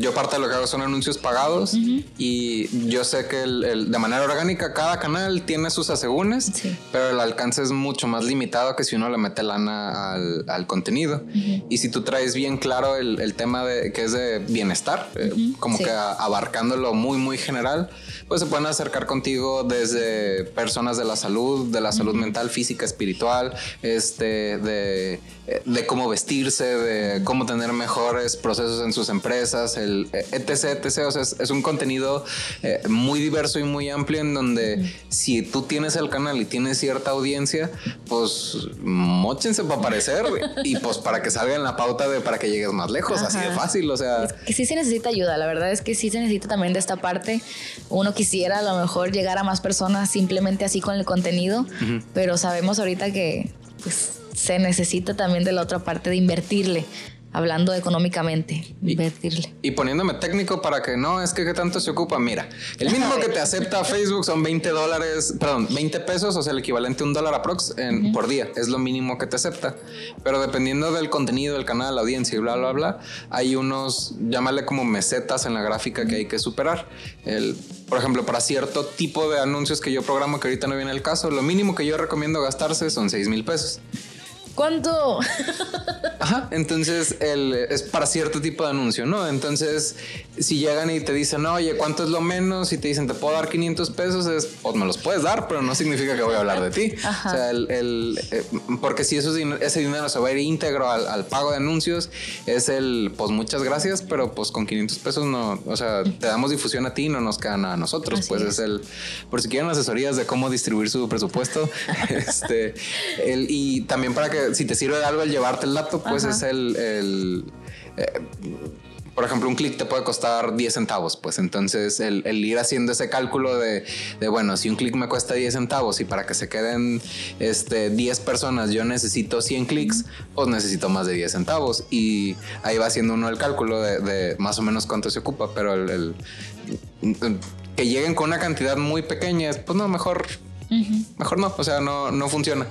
yo parte de lo que hago son anuncios pagados y yo sé que el, de manera orgánica cada canal tiene sus asegúnes, pero el alcance es mucho más limitado que si uno le mete lana al, contenido. Y si tú traes bien claro el, tema de que es de bienestar, eh, como que abarcándolo muy, muy general, pues se pueden acercar contigo desde personas de la salud, de la salud mental, física, espiritual, este, de, de cómo vestirse, de cómo tener mejores procesos en sus empresas, el etc, etc. O sea, es, un contenido eh, muy diverso y muy amplio en donde si tú tienes el canal y tienes cierta audiencia, pues mochense para aparecer y pues para que salga en la pauta de para que llegues más lejos, así de fácil. O sea, que sí se necesita ayuda. La verdad es que sí se necesita también de esta parte. Uno quisiera a lo mejor llegar a más personas simplemente así con el contenido, pero sabemos ahorita que pues se necesita también de la otra parte de invertirle hablando económicamente, invertirle. Y, poniéndome técnico para que no, es que ¿qué tanto se ocupa? Mira, el mínimo que te acepta Facebook son 20 dólares, perdón, 20 pesos, o sea, el equivalente a un dólar aprox en, por día, es lo mínimo que te acepta. Pero dependiendo del contenido del canal, la audiencia y bla, bla, bla, hay unos, llámale como mesetas en la gráfica que hay que superar. El, por ejemplo, para cierto tipo de anuncios que yo programo, que ahorita no viene el caso, lo mínimo que yo recomiendo gastarse son 6 mil pesos. ¿Cuánto? Ajá, entonces el, es para cierto tipo de anuncio, ¿no? Entonces, si llegan y te dicen, oye, ¿cuánto es lo menos? Y te dicen, te puedo dar 500 pesos, es, pues me los puedes dar, pero no significa que voy a hablar de ti. O sea, el, eh, porque si eso, ese dinero se va a ir íntegro al, pago de anuncios, es el, pues muchas gracias, pero pues con 500 pesos no, o sea, te damos difusión a ti, no nos queda nada a nosotros. pues es. el, por si quieren asesorías de cómo distribuir su presupuesto, este, el, y también para que si te sirve de algo el llevarte el dato, pues es el, eh, por ejemplo, un clic te puede costar 10 centavos, pues entonces el, ir haciendo ese cálculo de, bueno, si un clic me cuesta 10 centavos y para que se queden este, 10 personas yo necesito 100 clics, pues necesito más de 10 centavos. Y ahí va haciendo uno el cálculo de, más o menos cuánto se ocupa, pero el, que lleguen con una cantidad muy pequeña, pues no, mejor, mejor no, o sea, no, no funciona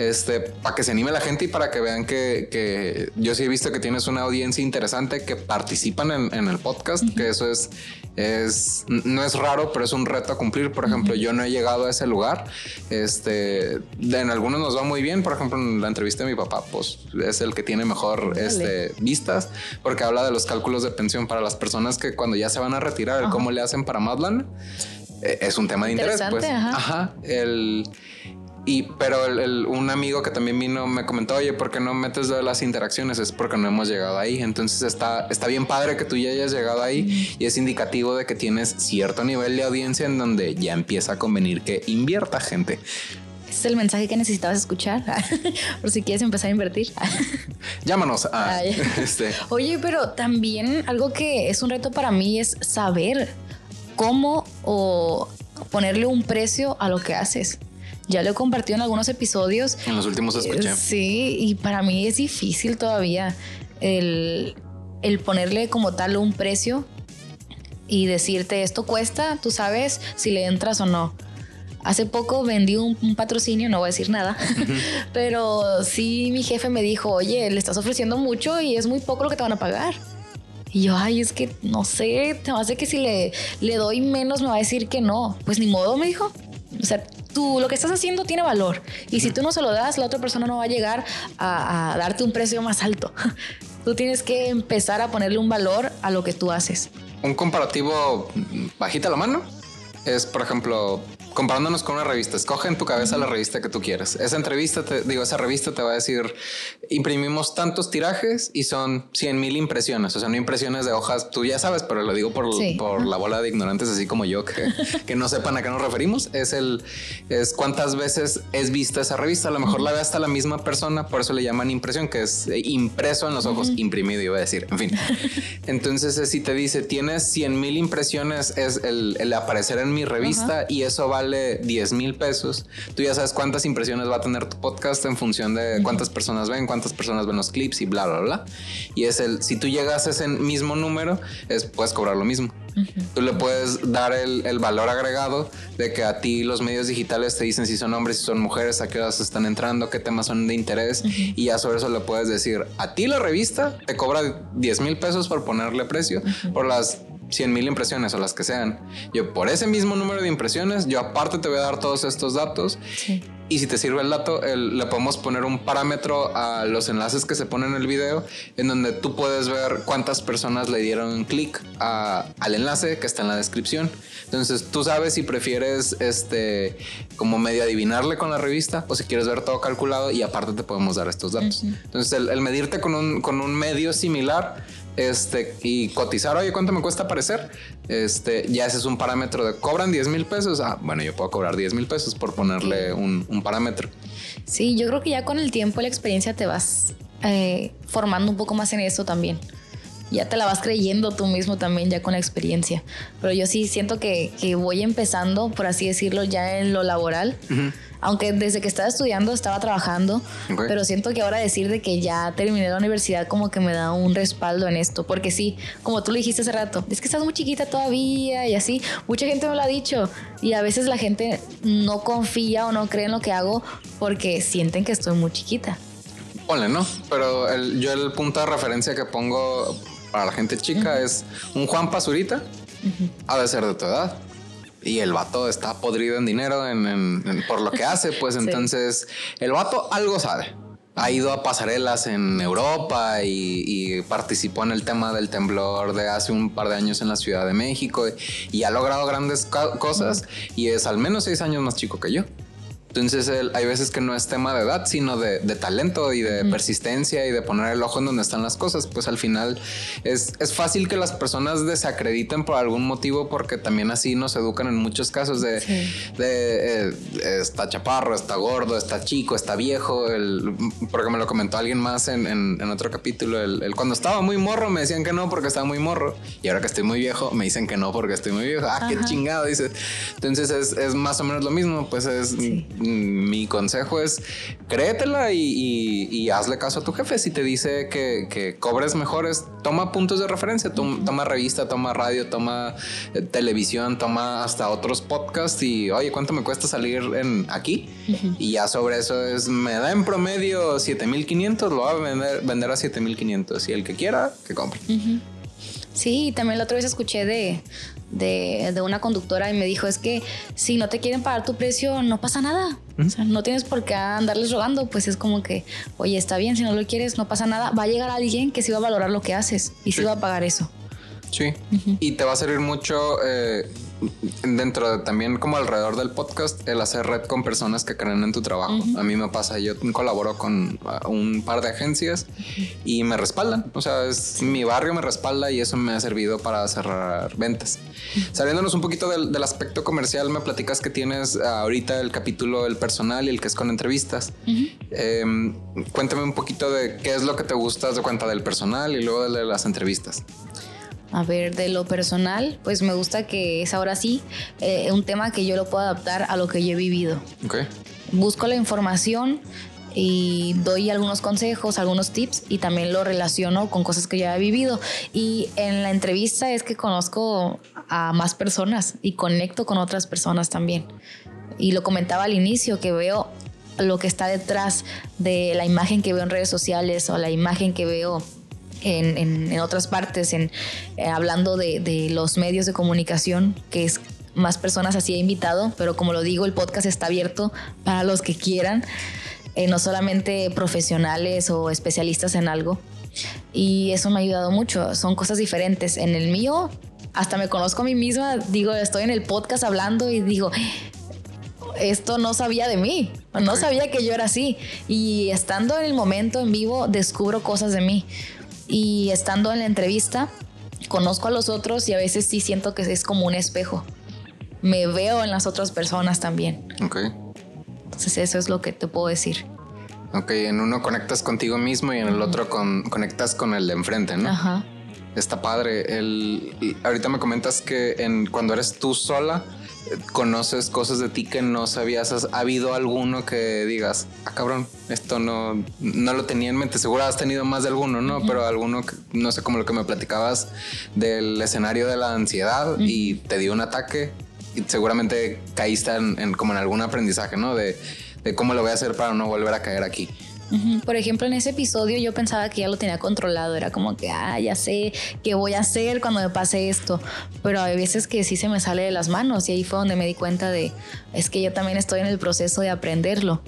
este, para que se anime la gente y para que vean que, yo sí he visto que tienes una audiencia interesante que participan en, el podcast, que eso es, es, no es raro, pero es un reto a cumplir. Por ejemplo, yo no he llegado a ese lugar. Este, en algunos nos va muy bien. Por ejemplo, en la entrevista de mi papá, pues es el que tiene mejor este, vistas, porque habla de los cálculos de pensión para las personas que cuando ya se van a retirar, cómo le hacen para. Eh, es un tema de interés, pues. ajá el y, pero el, un amigo que también vino me comentó, oye, ¿por qué no metes de las interacciones? Es porque no hemos llegado ahí. Entonces está, está bien padre que tú ya hayas llegado ahí y es indicativo de que tienes cierto nivel de audiencia en donde ya empieza a convenir que invierta gente. Es el mensaje que necesitabas escuchar, por si quieres empezar a invertir. Llámanos. A, este. Oye, pero también algo que es un reto para mí es saber cómo o ponerle un precio a lo que haces. Ya lo he compartido en algunos episodios. En los últimos escuché. Sí, y para mí es difícil todavía el, ponerle como tal un precio y decirte esto cuesta, tú sabes si le entras o no. Hace poco vendí un, patrocinio, no voy a decir nada, pero sí mi jefe me dijo, oye, le estás ofreciendo mucho y es muy poco lo que te van a pagar. Y yo, ay, es que no sé, te hace que si le, le doy menos me va a decir que no. Pues ni modo, me dijo. O sea, tú lo que estás haciendo tiene valor y si tú no se lo das, la otra persona no va a llegar a, darte un precio más alto. Tú tienes que empezar a ponerle un valor a lo que tú haces. Un comparativo bajita la mano es, por ejemplo, comparándonos con una revista, escoge en tu cabeza la revista que tú quieres. Esa entrevista, te digo, esa revista te va a decir, imprimimos tantos tirajes y son 100 mil impresiones, o sea, no impresiones de hojas, tú ya sabes, pero lo digo por, por la bola de ignorantes, así como yo, que, que, no sepan a qué nos referimos, es el, es cuántas veces es vista esa revista, a lo mejor la ve hasta la misma persona, por eso le llaman impresión, que es impreso en los ojos, imprimido, iba a decir, en fin. Entonces, si te dice, tienes 100 mil impresiones, es el, el, aparecer en mi revista y eso vale 10 mil pesos, tú ya sabes cuántas impresiones va a tener tu podcast en función de cuántas personas ven, cuántas personas ven los clips y bla, bla, bla. Y es el, si tú llegas a ese mismo número, es, puedes cobrar lo mismo. Tú le puedes dar el, el, valor agregado de que a ti los medios digitales te dicen si son hombres, si son mujeres, a qué horas están entrando, qué temas son de interés y ya sobre eso le puedes decir a ti la revista te cobra 10 mil pesos por ponerle precio por las 100 mil impresiones o las que sean. Yo por ese mismo número de impresiones, yo aparte te voy a dar todos estos datos. Y si te sirve el dato, le podemos poner un parámetro a los enlaces que se ponen en el video, en donde tú puedes ver cuántas personas le dieron clic al enlace que está en la descripción. Entonces tú sabes si prefieres este como medio adivinarle con la revista o si quieres ver todo calculado y aparte te podemos dar estos datos. Entonces el, el, medirte con un, con un medio similar este, y cotizar, oye, ¿cuánto me cuesta aparecer? Este, ya ese es un parámetro de cobran 10 mil pesos. Ah, bueno, yo puedo cobrar 10 mil pesos por ponerle un, un, parámetro. Sí, yo creo que ya con el tiempo, la experiencia te vas eh, formando un poco más en eso también. Ya te la vas creyendo tú mismo también, ya con la experiencia. Pero yo sí siento que, que voy empezando, por así decirlo, ya en lo laboral aunque desde que estaba estudiando estaba trabajando, pero siento que ahora decir de que ya terminé la universidad como que me da un respaldo en esto, porque sí, como tú lo dijiste hace rato, es que estás muy chiquita todavía y así, mucha gente me lo ha dicho y a veces la gente no confía o no cree en lo que hago porque sienten que estoy muy chiquita. Ponle, ¿no? Pero yo el punto de referencia que pongo para la gente chica es un Juan Pazurita, ha de ser de tu edad y el vato está podrido en dinero en, por lo que hace, pues entonces el vato algo sabe. Ha ido a pasarelas en Europa y, participó en el tema del temblor de hace un par de años en la Ciudad de México y, ha logrado grandes cosas y es al menos seis años más chico que yo. Entonces hay veces que no es tema de edad, sino de, talento y de persistencia y de poner el ojo en donde están las cosas. Pues al final es, es, fácil que las personas desacrediten por algún motivo porque también así nos educan en muchos casos de, de eh, está chaparro, está gordo, está chico, está viejo. El, porque me lo comentó alguien más en, en, otro capítulo. El, cuando estaba muy morro me decían que no porque estaba muy morro y ahora que estoy muy viejo me dicen que no porque estoy muy viejo. Ah, qué chingado, dice. Entonces es, es, más o menos lo mismo. Pues es mi consejo es créetela y, hazle caso a tu jefe. Si te dice que, cobres mejores, toma puntos de referencia, toma, revista, toma radio, toma eh, televisión, toma hasta otros podcasts y oye, ¿cuánto me cuesta salir en aquí? Y ya sobre eso es, me da en promedio 7500, lo va a vender, vender a 7500 y el que quiera, que compre. Sí, también la otra vez escuché de, de, una conductora y me dijo, es que si no te quieren pagar tu precio, no pasa nada. O sea, no tienes por qué andarles rogando, pues es como que, oye, está bien, si no lo quieres, no pasa nada. Va a llegar alguien que sí va a valorar lo que haces y sí, va a pagar eso. Sí, y te va a servir mucho eh, dentro de también como alrededor del podcast, el hacer red con personas que creen en tu trabajo. A mí me pasa, yo colaboro con uh, un par de agencias y me respaldan. O sea, es mi barrio me respalda y eso me ha servido para cerrar ventas. Saliéndonos un poquito del, aspecto comercial, me platicas que tienes ahorita el capítulo del personal y el que es con entrevistas. Em, cuéntame un poquito de qué es lo que te gusta de cuenta del personal y luego de las entrevistas. A ver, de lo personal, pues me gusta que es ahora sí eh, un tema que yo lo puedo adaptar a lo que yo he vivido. Okay. Busco la información y doy algunos consejos, algunos tips y también lo relaciono con cosas que ya he vivido. Y en la entrevista es que conozco a más personas y conecto con otras personas también. Y lo comentaba al inicio que veo lo que está detrás de la imagen que veo en redes sociales o la imagen que veo en, otras partes, en, eh, hablando de, los medios de comunicación, que es más personas así he invitado, pero como lo digo, el podcast está abierto para los que quieran, eh, no solamente profesionales o especialistas en algo. Y eso me ha ayudado mucho, son cosas diferentes. En el mío, hasta me conozco a mí misma, digo, estoy en el podcast hablando y digo, esto no sabía de mí, no sabía que yo era así. Y estando en el momento en vivo, descubro cosas de mí. Y estando en la entrevista, conozco a los otros y a veces sí siento que es como un espejo. Me veo en las otras personas también. Ok. Entonces eso es lo que te puedo decir. Ok, en uno conectas contigo mismo y en el otro con, conectas con el de enfrente, ¿no? Ajá. Está padre. El, ahorita me comentas que en, cuando eres tú sola, conoces cosas de ti que no sabías. ¿Ha habido alguno que digas, ah, cabrón, esto no, no lo tenía en mente? Seguro has tenido más de alguno, ¿no? Pero alguno, no sé, como lo que me platicabas del escenario de la ansiedad y te dio un ataque y seguramente caíste en, como en algún aprendizaje, ¿no? De, de cómo lo voy a hacer para no volver a caer aquí. Por ejemplo, en ese episodio yo pensaba que ya lo tenía controlado, era como que, ah, ya sé qué voy a hacer cuando me pase esto, pero hay veces que sí se me sale de las manos y ahí fue donde me di cuenta de, es que yo también estoy en el proceso de aprenderlo.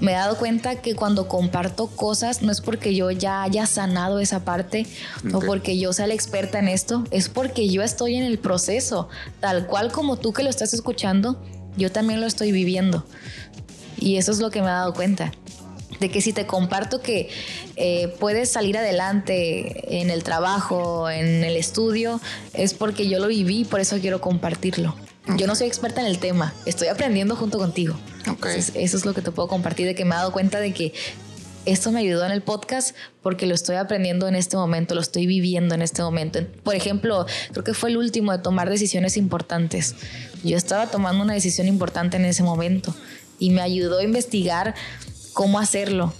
Me he dado cuenta que cuando comparto cosas no es porque yo ya haya sanado esa parte o porque yo sea la experta en esto, es porque yo estoy en el proceso, tal cual como tú que lo estás escuchando, yo también lo estoy viviendo. Y eso es lo que me he dado cuenta de que si te comparto que eh, puedes salir adelante en el trabajo, en el estudio, es porque yo lo viví, por eso quiero compartirlo. Yo no soy experta en el tema, estoy aprendiendo junto contigo. eso es lo que te puedo compartir, de que me he dado cuenta de que esto me ayudó en el podcast porque lo estoy aprendiendo en este momento, lo estoy viviendo en este momento. Por ejemplo, creo que fue el último de tomar decisiones importantes. Yo estaba tomando una decisión importante en ese momento y me ayudó a investigar cómo hacerlo.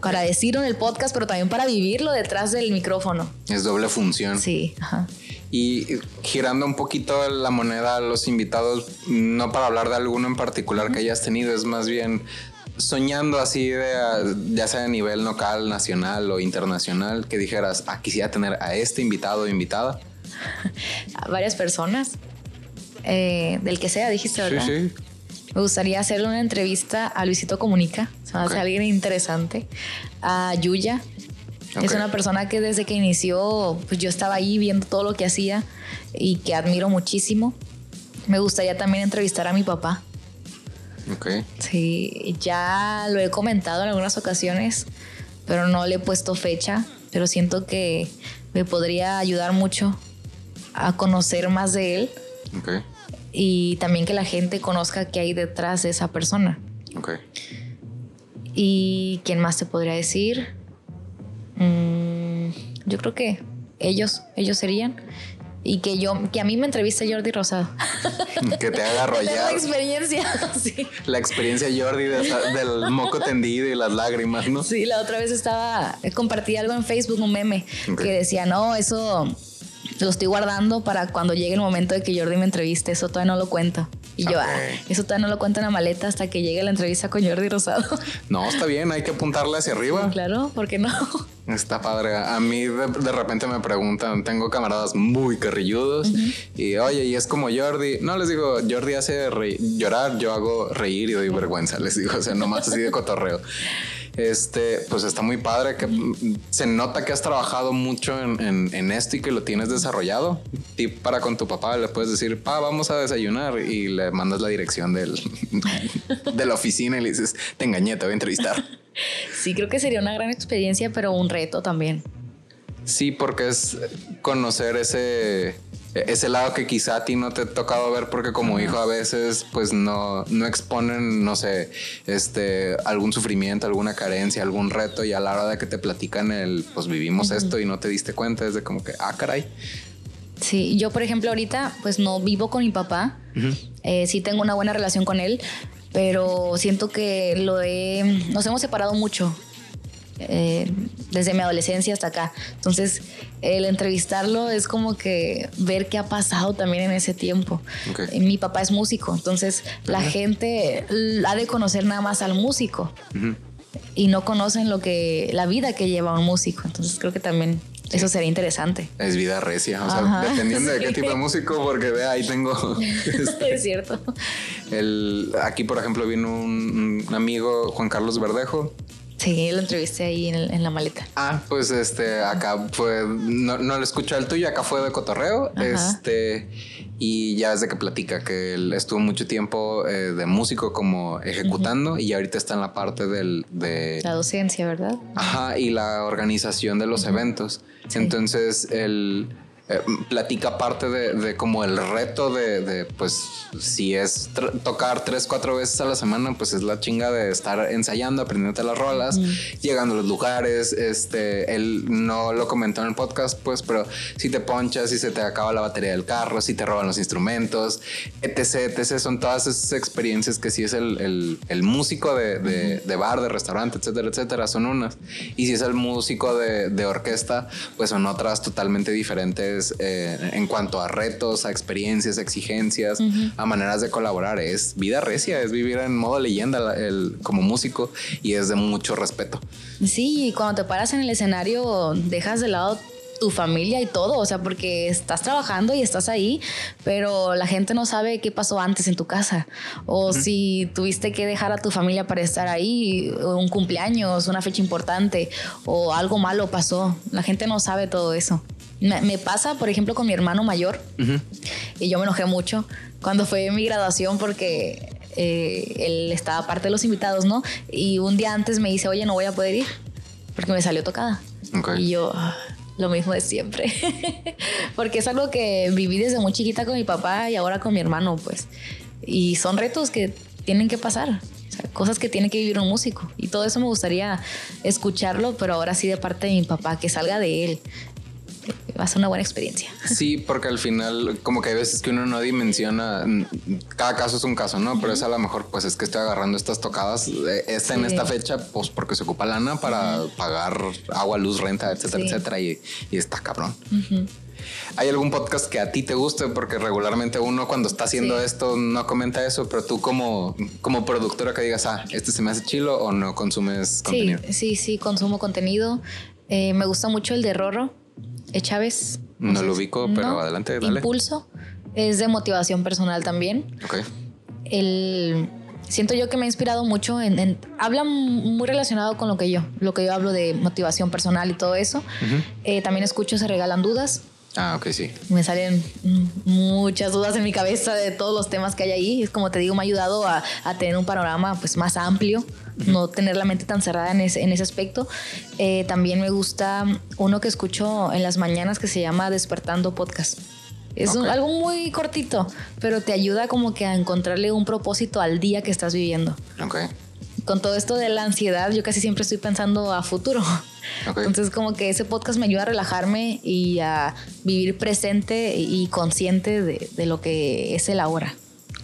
Para decirlo en el podcast, pero también para vivirlo detrás del micrófono. Es doble función. Sí. Y girando un poquito la moneda a los invitados, no para hablar de alguno en particular que hayas tenido, es más bien soñando así de ya sea a nivel local, nacional o internacional, que dijeras, ah, quisiera tener a este invitado o invitada. a varias personas. Eh, del que sea, dijiste, ¿verdad? Sí, sí. Me gustaría hacerle una entrevista a Luisito Comunica, o sea, alguien interesante, a Yuya. Es una persona que desde que inició, pues yo estaba ahí viendo todo lo que hacía y que admiro muchísimo. Me gustaría también entrevistar a mi papá. Ok. Sí, ya lo he comentado en algunas ocasiones, pero no le he puesto fecha, pero siento que me podría ayudar mucho a conocer más de él. Okay y también que la gente conozca qué hay detrás de esa persona. Ok. ¿Y quién más te podría decir? Mm, yo creo que ellos, ellos serían. Y que yo, que a mí me entreviste Jordi Rosado. Que te haga rollar. La experiencia, sí. La experiencia Jordi del moco tendido y las lágrimas, ¿no? Sí, la otra vez estaba, compartí algo en Facebook, un meme, que decía, no, eso lo estoy guardando para cuando llegue el momento de que Jordi me entreviste. Eso todavía no lo cuento. Y yo, ah, eso todavía no lo cuento en la maleta hasta que llegue la entrevista con Jordi Rosado. No, está bien, hay que apuntarle hacia arriba. claro, ¿por qué no? Está padre. A mí de, repente me preguntan, tengo camaradas muy carrilludos y oye, y es como Jordi. No les digo, Jordi hace llorar, yo hago reír y doy vergüenza, les digo, o sea, nomás así de cotorreo. Este, pues está muy padre que se nota que has trabajado mucho en, esto y que lo tienes desarrollado. Y para con tu papá le puedes decir, pa, vamos a desayunar y le mandas la dirección del, de la oficina y le dices, te engañé, te voy a entrevistar. Sí, creo que sería una gran experiencia, pero un reto también. Sí, porque es conocer ese ese lado que quizá a ti no te ha tocado ver porque como hijo a veces pues no, no exponen, no sé, este, algún sufrimiento, alguna carencia, algún reto y a la hora de que te platican el, pues vivimos esto y no te diste cuenta, es de como que, ah, caray. Sí, yo por ejemplo ahorita pues no vivo con mi papá, eh, sí tengo una buena relación con él, pero siento que lo he, nos hemos separado mucho. Eh, desde mi adolescencia hasta acá. Entonces, el entrevistarlo es como que ver qué ha pasado también en ese tiempo. Mi papá es músico, entonces la gente ha de conocer nada más al músico y no conocen lo que la vida que lleva un músico. Entonces, creo que también eso sería interesante. Es vida recia, o sea, dependiendo de qué tipo de músico, porque vea, ahí tengo. Este, es cierto. El, aquí, por ejemplo, vino un, amigo, Juan Carlos Verdejo, Sí, lo entrevisté ahí en, la maleta. Ah, pues este, acá fue, no, no lo escuché el tuyo, acá fue de cotorreo. Este, y ya desde que platica que él estuvo mucho tiempo eh, de músico como ejecutando y ahorita está en la parte del, de... La docencia, ¿verdad? Ajá, y la organización de los eventos. Entonces, él eh, platica parte de, como el reto de, pues, si es tocar tres, cuatro veces a la semana, pues es la chinga de estar ensayando, aprendiendo las rolas, llegando a los lugares. Este, él no lo comentó en el podcast, pues, pero si te ponchas, si se te acaba la batería del carro, si te roban los instrumentos, etc, etc. Son todas esas experiencias que si es el, el, músico de, de, bar, de restaurante, etcétera, etcétera, son unas. Y si es el músico de, orquesta, pues son otras totalmente diferentes eh, en cuanto a retos, a experiencias, a exigencias, a maneras de colaborar. Es vida recia, es vivir en modo leyenda el, como músico y es de mucho respeto. Sí, cuando te paras en el escenario dejas de lado tu familia y todo, o sea, porque estás trabajando y estás ahí, pero la gente no sabe qué pasó antes en tu casa, o si tuviste que dejar a tu familia para estar ahí, un cumpleaños, una fecha importante, o algo malo pasó, la gente no sabe todo eso. Me, pasa, por ejemplo, con mi hermano mayor, y yo me enojé mucho cuando fue mi graduación porque eh, él estaba parte de los invitados, ¿no? Y un día antes me dice, oye, no voy a poder ir porque me salió tocada. Y yo, ah, lo mismo de siempre. porque es algo que viví desde muy chiquita con mi papá y ahora con mi hermano, pues. Y son retos que tienen que pasar. cosas que tiene que vivir un músico. Y todo eso me gustaría escucharlo, pero ahora sí de parte de mi papá, que salga de él va a ser una buena experiencia. Sí, porque al final como que hay veces que uno no dimensiona, cada caso es un caso, ¿no? Pero es a lo mejor pues es que estoy agarrando estas tocadas, eh, esta en esta fecha, pues porque se ocupa lana para pagar agua, luz, renta, etcétera, etcétera, y, está cabrón. ¿Hay algún podcast que a ti te guste? Porque regularmente uno cuando está haciendo esto no comenta eso, pero tú como, como productora que digas, ah, este se me hace chilo o no consumes contenido. Sí, sí, consumo contenido. Eh, me gusta mucho el de Rorro. Eh, Chávez. No lo ubico, pero adelante, dale. Impulso. Es de motivación personal también. Ok. El, siento yo que me ha inspirado mucho en, habla muy relacionado con lo que yo, lo que yo hablo de motivación personal y todo eso. Eh, también escucho Se Regalan Dudas. Ah, ok, sí. Me salen muchas dudas en mi cabeza de todos los temas que hay ahí. Es como te digo, me ha ayudado a, a tener un panorama pues, más amplio no tener la mente tan cerrada en ese, en ese aspecto. Eh, también me gusta uno que escucho en las mañanas que se llama Despertando Podcast. Es algo muy cortito, pero te ayuda como que a encontrarle un propósito al día que estás viviendo. Okay. Con todo esto de la ansiedad, yo casi siempre estoy pensando a futuro. Entonces como que ese podcast me ayuda a relajarme y a vivir presente y consciente de, de lo que es el ahora.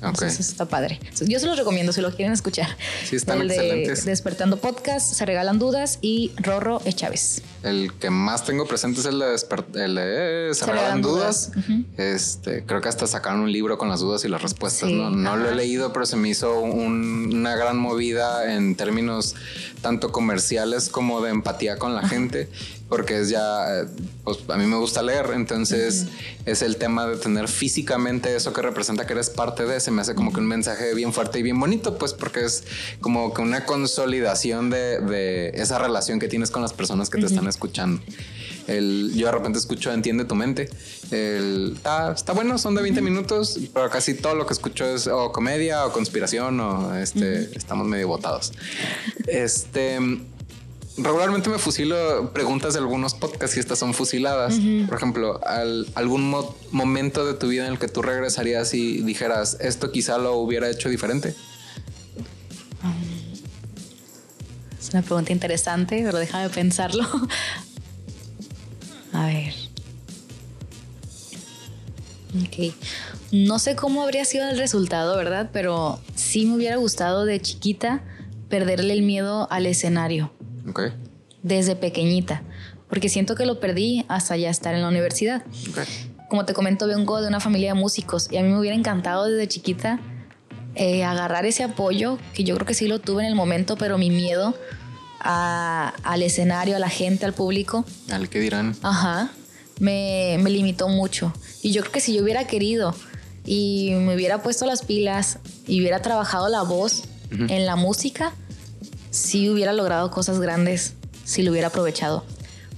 Entonces está padre. Yo se los recomiendo si lo quieren escuchar. Sí, están excelentes. Despertando Podcast, Se Regalan Dudas y Rorro. Chávez. El que más tengo presente es el de, el Se, Regalan, Dudas. este, creo que hasta sacaron un libro con las dudas y las respuestas. no, no lo he leído, pero se me hizo una gran movida en términos tanto comerciales como de empatía con la gente porque es ya, pues a mí me gusta leer, entonces es el tema de tener físicamente eso que representa que eres parte de, se me hace como que un mensaje bien fuerte y bien bonito, pues porque es como que una consolidación de, esa relación que tienes con las personas que te están escuchando. El, yo de repente escucho Entiende tu mente. El, está, bueno, son de 20 minutos, pero casi todo lo que escucho es o comedia o conspiración o este, estamos medio botados. Este regularmente me fusilo preguntas de algunos podcasts y estas son fusiladas. Por ejemplo, algún momento de tu vida en el que tú regresarías y dijeras esto quizá lo hubiera hecho diferente. Es una pregunta interesante, pero déjame pensarlo. A ver. Ok. No sé cómo habría sido el resultado, ¿verdad? Pero sí me hubiera gustado de chiquita perderle el miedo al escenario. Desde pequeñita. Porque siento que lo perdí hasta ya estar en la universidad. Como te comento, vengo de una familia de músicos y a mí me hubiera encantado desde chiquita eh, agarrar ese apoyo, que yo creo que sí lo tuve en el momento, pero mi miedo al escenario, a la gente, al público. Al que dirán. Ajá. Me, me limitó mucho. Y yo creo que si yo hubiera querido y me hubiera puesto las pilas y hubiera trabajado la voz en la música, sí hubiera logrado cosas grandes si lo hubiera aprovechado.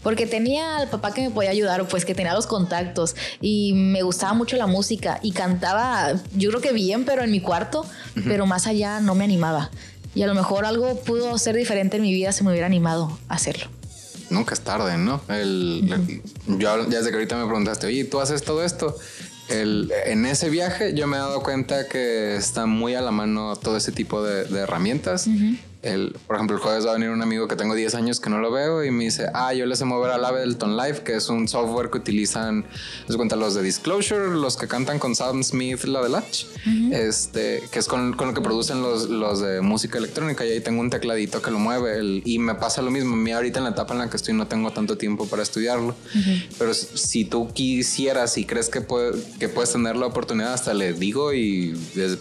Porque tenía al papá que me podía ayudar, pues que tenía los contactos y me gustaba mucho la música y cantaba, yo creo que bien, pero en mi cuarto, pero más allá no me animaba. Y a lo mejor algo pudo ser diferente en mi vida si me hubiera animado a hacerlo. Nunca es tarde, ¿no? El, Yo ya desde que ahorita me preguntaste, oye, ¿tú haces todo esto? El, en ese viaje yo me he dado cuenta que está muy a la mano todo ese tipo de, herramientas el, por ejemplo, el jueves va a venir un amigo que tengo 10 años que no lo veo y me dice, ah, yo les sé mover al Ableton Live, que es un software que utilizan, les cuenta los de Disclosure, los que cantan con Sam Smith, la de Latch, este, que es con, con, lo que producen los, los de música electrónica y ahí tengo un tecladito que lo mueve el, y me pasa lo mismo. A mí ahorita en la etapa en la que estoy no tengo tanto tiempo para estudiarlo, pero si tú quisieras y crees que, puede, que puedes tener la oportunidad, hasta le digo y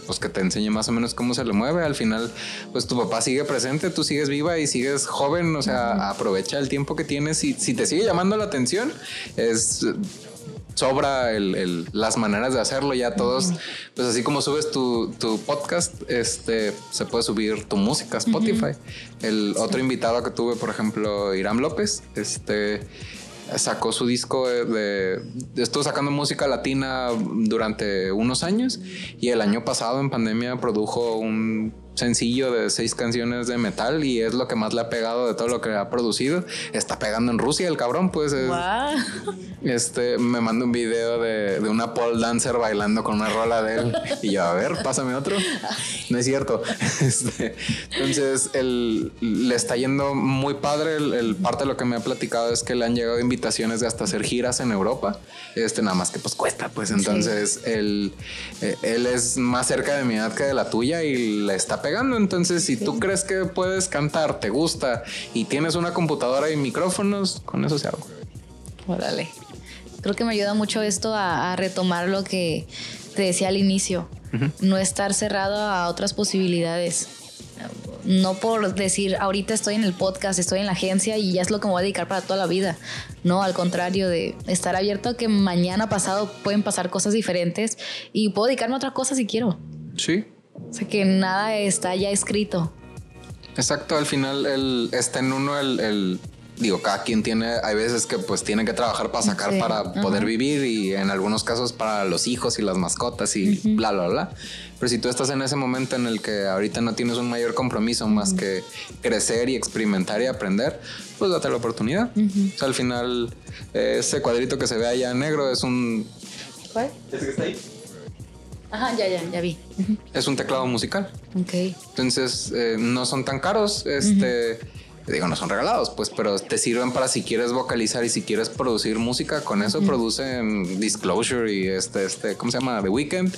pues que te enseñe más o menos cómo se le mueve. Al final, pues tu papá sigue presente, tú sigues viva y sigues joven, o sea, aprovecha el tiempo que tienes y si te sigue llamando la atención, es sobra las maneras de hacerlo. Ya todos, pues así como subes tu, podcast, este se puede subir tu música a Spotify. El otro invitado que tuve, por ejemplo, Irán López, este sacó su disco de, estuvo sacando música latina durante unos años y el año pasado en pandemia produjo un sencillo de seis canciones de metal y es lo que más le ha pegado de todo lo que ha producido. Está pegando en Rusia el cabrón, pues. Este me manda un video de, una pole dancer bailando con una rola de él y yo, a ver, pásame otro. No es cierto. Este, entonces, él, le está yendo muy padre. El, parte de lo que me ha platicado es que le han llegado invitaciones de hasta hacer giras en Europa. Este, nada más que pues cuesta, pues entonces él, eh, él es más cerca de mi edad que de la tuya y le está pegando. Entonces, si tú crees que puedes cantar, te gusta y tienes una computadora y micrófonos, con eso se hago. Órale. Creo que me ayuda mucho esto a, retomar lo que te decía al inicio. No estar cerrado a otras posibilidades. No por decir, ahorita estoy en el podcast, estoy en la agencia y ya es lo que me voy a dedicar para toda la vida. No, al contrario, de estar abierto a que mañana pasado pueden pasar cosas diferentes y puedo dedicarme a otra cosa si quiero. Sí, o sea que nada está ya escrito. Exacto, al final el, está en uno el, digo, cada quien tiene, hay veces que pues tiene que trabajar para sacar para poder vivir y en algunos casos para los hijos y las mascotas y bla, bla, bla. Pero si tú estás en ese momento en el que ahorita no tienes un mayor compromiso más que crecer y experimentar y aprender, pues date la oportunidad. O sea, al final, ese cuadrito que se ve allá en negro es un... ¿Cuál? ¿Ese que está ahí? Ajá, ya, ya, ya vi. Es un teclado musical. Ok. Entonces, eh, no son tan caros. Este. Digo, no son regalados, pues, pero te sirven para si quieres vocalizar y si quieres producir música. Con eso producen Disclosure y este, este, ¿cómo se llama? The Weekend.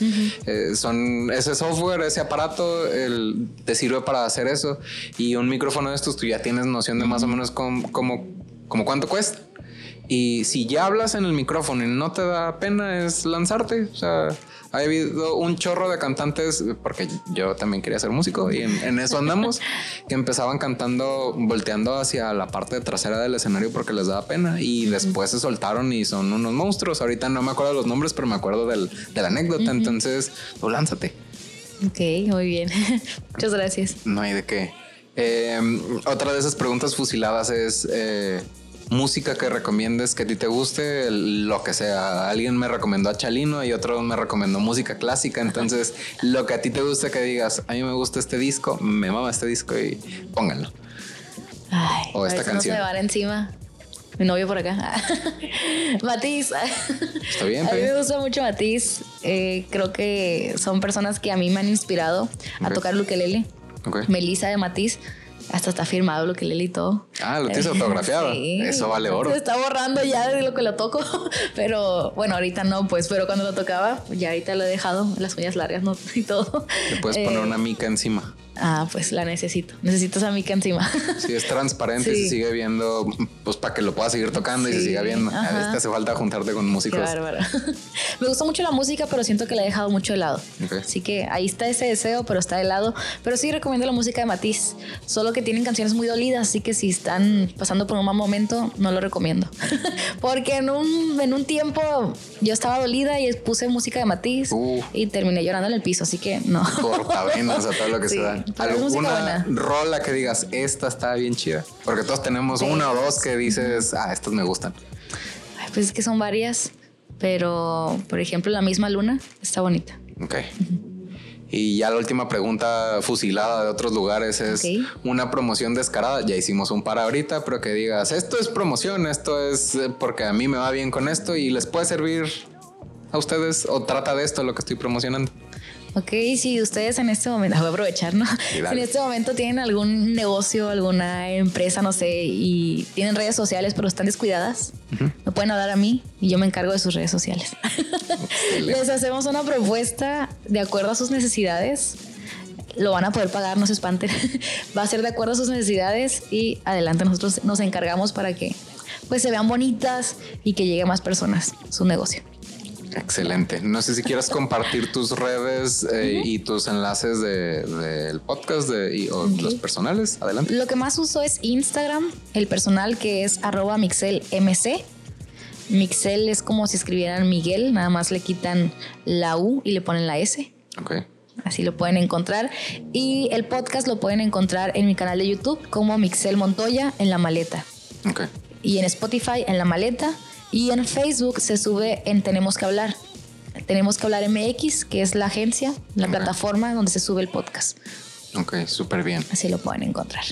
Eh, son ese software, ese aparato, el, te sirve para hacer eso. Y un micrófono de estos, tú ya tienes noción de más o menos cómo, cómo, cómo cuánto cuesta. Y si ya hablas en el micrófono y no te da pena, es lanzarte. O sea, ha habido un chorro de cantantes, porque yo también quería ser músico y en, eso andamos, que empezaban cantando, volteando hacia la parte trasera del escenario porque les daba pena y después se soltaron y son unos monstruos. Ahorita no me acuerdo los nombres, pero me acuerdo del, de la anécdota. Entonces, tú lánzate. Ok, muy bien. Muchas gracias. No hay de qué. Eh, otra de esas preguntas fusiladas es... Eh, música que recomiendes que a ti te guste, lo que sea. Alguien me recomendó a Chalino y otro me recomendó música clásica. Entonces, lo que a ti te guste que digas, a mí me gusta este disco, me mama este disco y pónganlo. o esta canción. No se va encima. Mi novio por acá. Matiz. Está bien. A mí me gusta mucho Matiz. Eh, creo que son personas que a mí me han inspirado a tocar el ukelele. Melissa de Matiz hasta está firmado lo que le y todo. Ah, lo tienes autografiado. Eso vale oro. Se está borrando ya de lo que lo toco. Pero bueno, ahorita no, pues, pero cuando lo tocaba, ya ahorita lo he dejado, las uñas largas ¿no? y todo. Le puedes poner eh, una mica encima. Ah, pues la necesito. Necesito esa mica encima. Si es transparente, y se sigue viendo, pues para que lo puedas seguir tocando y se siga viendo. A veces te hace falta juntarte con músicos. Qué Me gusta mucho la música, pero siento que la he dejado mucho de lado. Así que ahí está ese deseo, pero está de lado. Pero sí recomiendo la música de Matiz. Solo que tienen canciones muy dolidas, así que si están pasando por un mal momento, no lo recomiendo. Porque en un, en un tiempo yo estaba dolida y puse música de Matiz y terminé llorando en el piso, así que no. Cortavenas a todo lo que se da. alguna rola que digas, esta está bien chida. Porque todos tenemos una o dos que dices, ah, estas me gustan. pues es que son varias, pero por ejemplo, la misma luna está bonita. Ok. Y ya la última pregunta fusilada de otros lugares es una promoción descarada. Ya hicimos un par ahorita, pero que digas, esto es promoción, esto es eh, porque a mí me va bien con esto y les puede servir a ustedes o trata de esto lo que estoy promocionando. Ok, si ustedes en este momento, voy a aprovechar, ¿no? en este momento tienen algún negocio, alguna empresa, no sé, y tienen redes sociales, pero están descuidadas, me pueden hablar a mí y yo me encargo de sus redes sociales. Les hacemos una propuesta de acuerdo a sus necesidades. Lo van a poder pagar, no se espanten. Va a ser de acuerdo a sus necesidades y adelante nosotros nos encargamos para que pues se vean bonitas y que llegue más personas su negocio. Excelente. No sé si quieras compartir tus redes eh, y tus enlaces del podcast de, o los personales. Adelante. Lo que más uso es Instagram, el personal que es arroba mixelmc. Mixel es como si escribieran Miguel, nada más le quitan la U y le ponen la S. Ok. Así lo pueden encontrar. Y el podcast lo pueden encontrar en mi canal de YouTube como Mixel Montoya en la maleta. Ok. Y en Spotify en la maleta y en Facebook se sube en Tenemos que hablar. Tenemos que hablar MX, que es la agencia, la plataforma donde se sube el podcast. Ok, súper bien. Así lo pueden encontrar.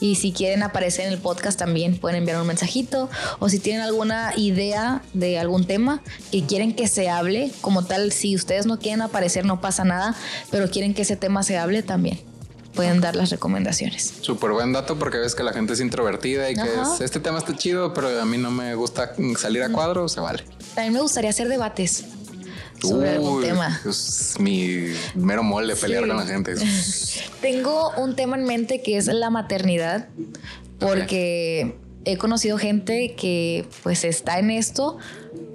Y si quieren aparecer en el podcast también pueden enviar un mensajito o si tienen alguna idea de algún tema que quieren que se hable, como tal, si ustedes no quieren aparecer no pasa nada, pero quieren que ese tema se hable también pueden dar las recomendaciones. Súper buen dato porque ves que la gente es introvertida y que este tema está chido, pero a mí no me gusta salir a cuadro, se vale. También me gustaría hacer debates sobre algún tema. Es mi mero mole pelear con la gente. Tengo un tema en mente que es la maternidad, porque he conocido gente que pues está en esto,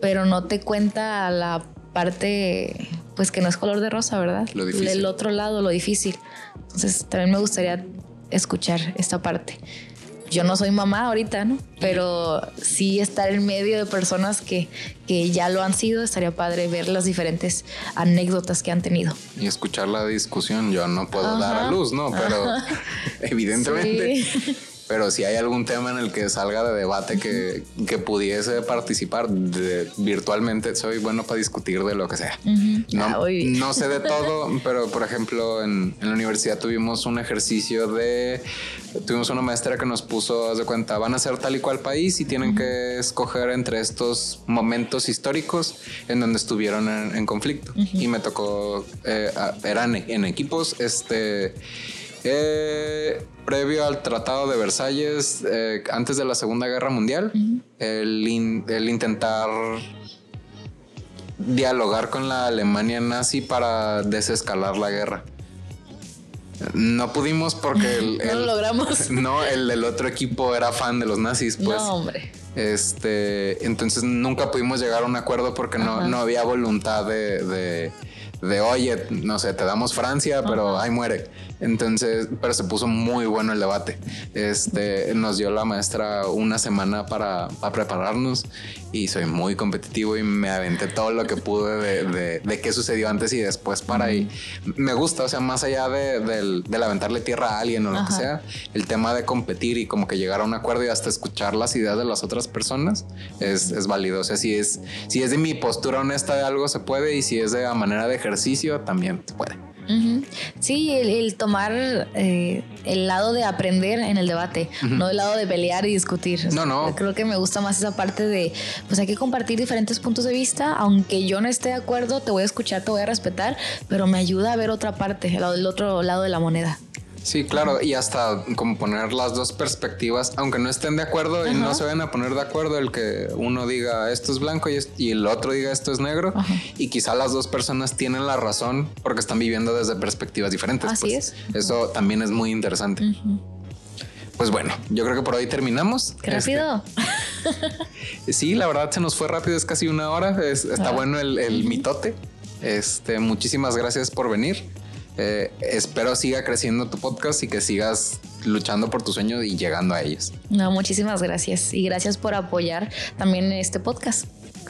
pero no te cuenta la parte pues que no es color de rosa, ¿verdad? Lo difícil. El otro lado, lo difícil. Entonces también me gustaría escuchar esta parte. Yo no soy mamá ahorita, ¿no? Pero sí estar en medio de personas que, que ya lo han sido, estaría padre ver las diferentes anécdotas que han tenido. Y escuchar la discusión, yo no puedo dar a luz, ¿no? Pero evidentemente pero si hay algún tema en el que salga de debate que, que pudiese participar virtualmente, soy bueno para discutir de lo que sea. no, ah, no, sé de todo, pero por ejemplo, en, en, la universidad tuvimos un ejercicio de. Tuvimos una maestra que nos puso, haz de cuenta, van a ser tal y cual país y tienen que escoger entre estos momentos históricos en donde estuvieron en, conflicto. Y me tocó, eh, eran en equipos, este eh, previo al Tratado de Versalles, eh, antes de la Segunda Guerra Mundial, el, intentar dialogar con la Alemania nazi para desescalar la guerra. No pudimos porque el, no lo logramos. No, el del otro equipo era fan de los nazis, pues. No, hombre. Este, entonces nunca pudimos llegar a un acuerdo porque no, no había voluntad de de oye, no sé, te damos Francia, pero ahí muere. Entonces, pero se puso muy bueno el debate. Este nos dio la maestra una semana para, prepararnos y soy muy competitivo y me aventé todo lo que pude de, de, qué sucedió antes y después para ahí. Me gusta, o sea, más allá de, del, aventarle tierra a alguien o lo que sea, el tema de competir y como que llegar a un acuerdo y hasta escuchar las ideas de las otras personas es, es válido. O sea, si es, si es de mi postura honesta de algo se puede y si es de la manera de ejercicio también se puede. Sí, el, tomar eh, el lado de aprender en el debate, no el lado de pelear y discutir. No, no. Creo que me gusta más esa parte de, pues hay que compartir diferentes puntos de vista, aunque yo no esté de acuerdo, te voy a escuchar, te voy a respetar, pero me ayuda a ver otra parte, el otro lado de la moneda. Sí, claro, y hasta como poner las dos perspectivas, aunque no estén de acuerdo y no se vayan a poner de acuerdo, el que uno diga esto es blanco y, el otro diga esto es negro, y quizá las dos personas tienen la razón porque están viviendo desde perspectivas diferentes. Así pues. es. Eso también es muy interesante. Pues bueno, yo creo que por hoy terminamos. Qué rápido. Este, sí, la verdad se nos fue rápido, es casi una hora. está bueno el, el mitote. Este, muchísimas gracias por venir. Eh, espero siga creciendo tu podcast y que sigas luchando por tus sueños y llegando a ellos. No, muchísimas gracias y gracias por apoyar también este podcast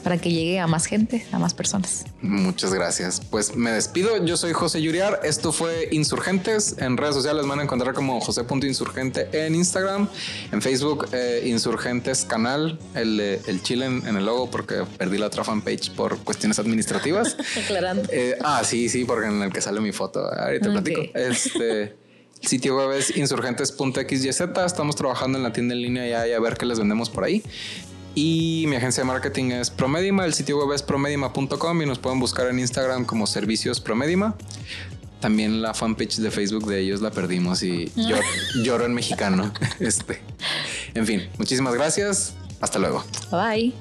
para que llegue a más gente, a más personas. Muchas gracias. Pues me despido. Yo soy José Yuriar. Esto fue Insurgentes. En redes sociales van a encontrar como José.insurgente en Instagram, en Facebook, eh, Insurgentes Canal, el, el Chile en, el logo porque perdí la otra fanpage por cuestiones administrativas. Aclarando. Eh, ah, sí, sí, porque en el que sale mi foto. Ahorita platico. Este. sitio web es insurgentes.xyz. Estamos trabajando en la tienda en línea ya y a ver qué les vendemos por ahí. Y mi agencia de marketing es Promedima, el sitio web es promedima.com y nos pueden buscar en Instagram como Servicios Promedima. También la fanpage de Facebook de ellos la perdimos y lloro, en mexicano. Este. En fin, muchísimas gracias. Hasta luego. Bye.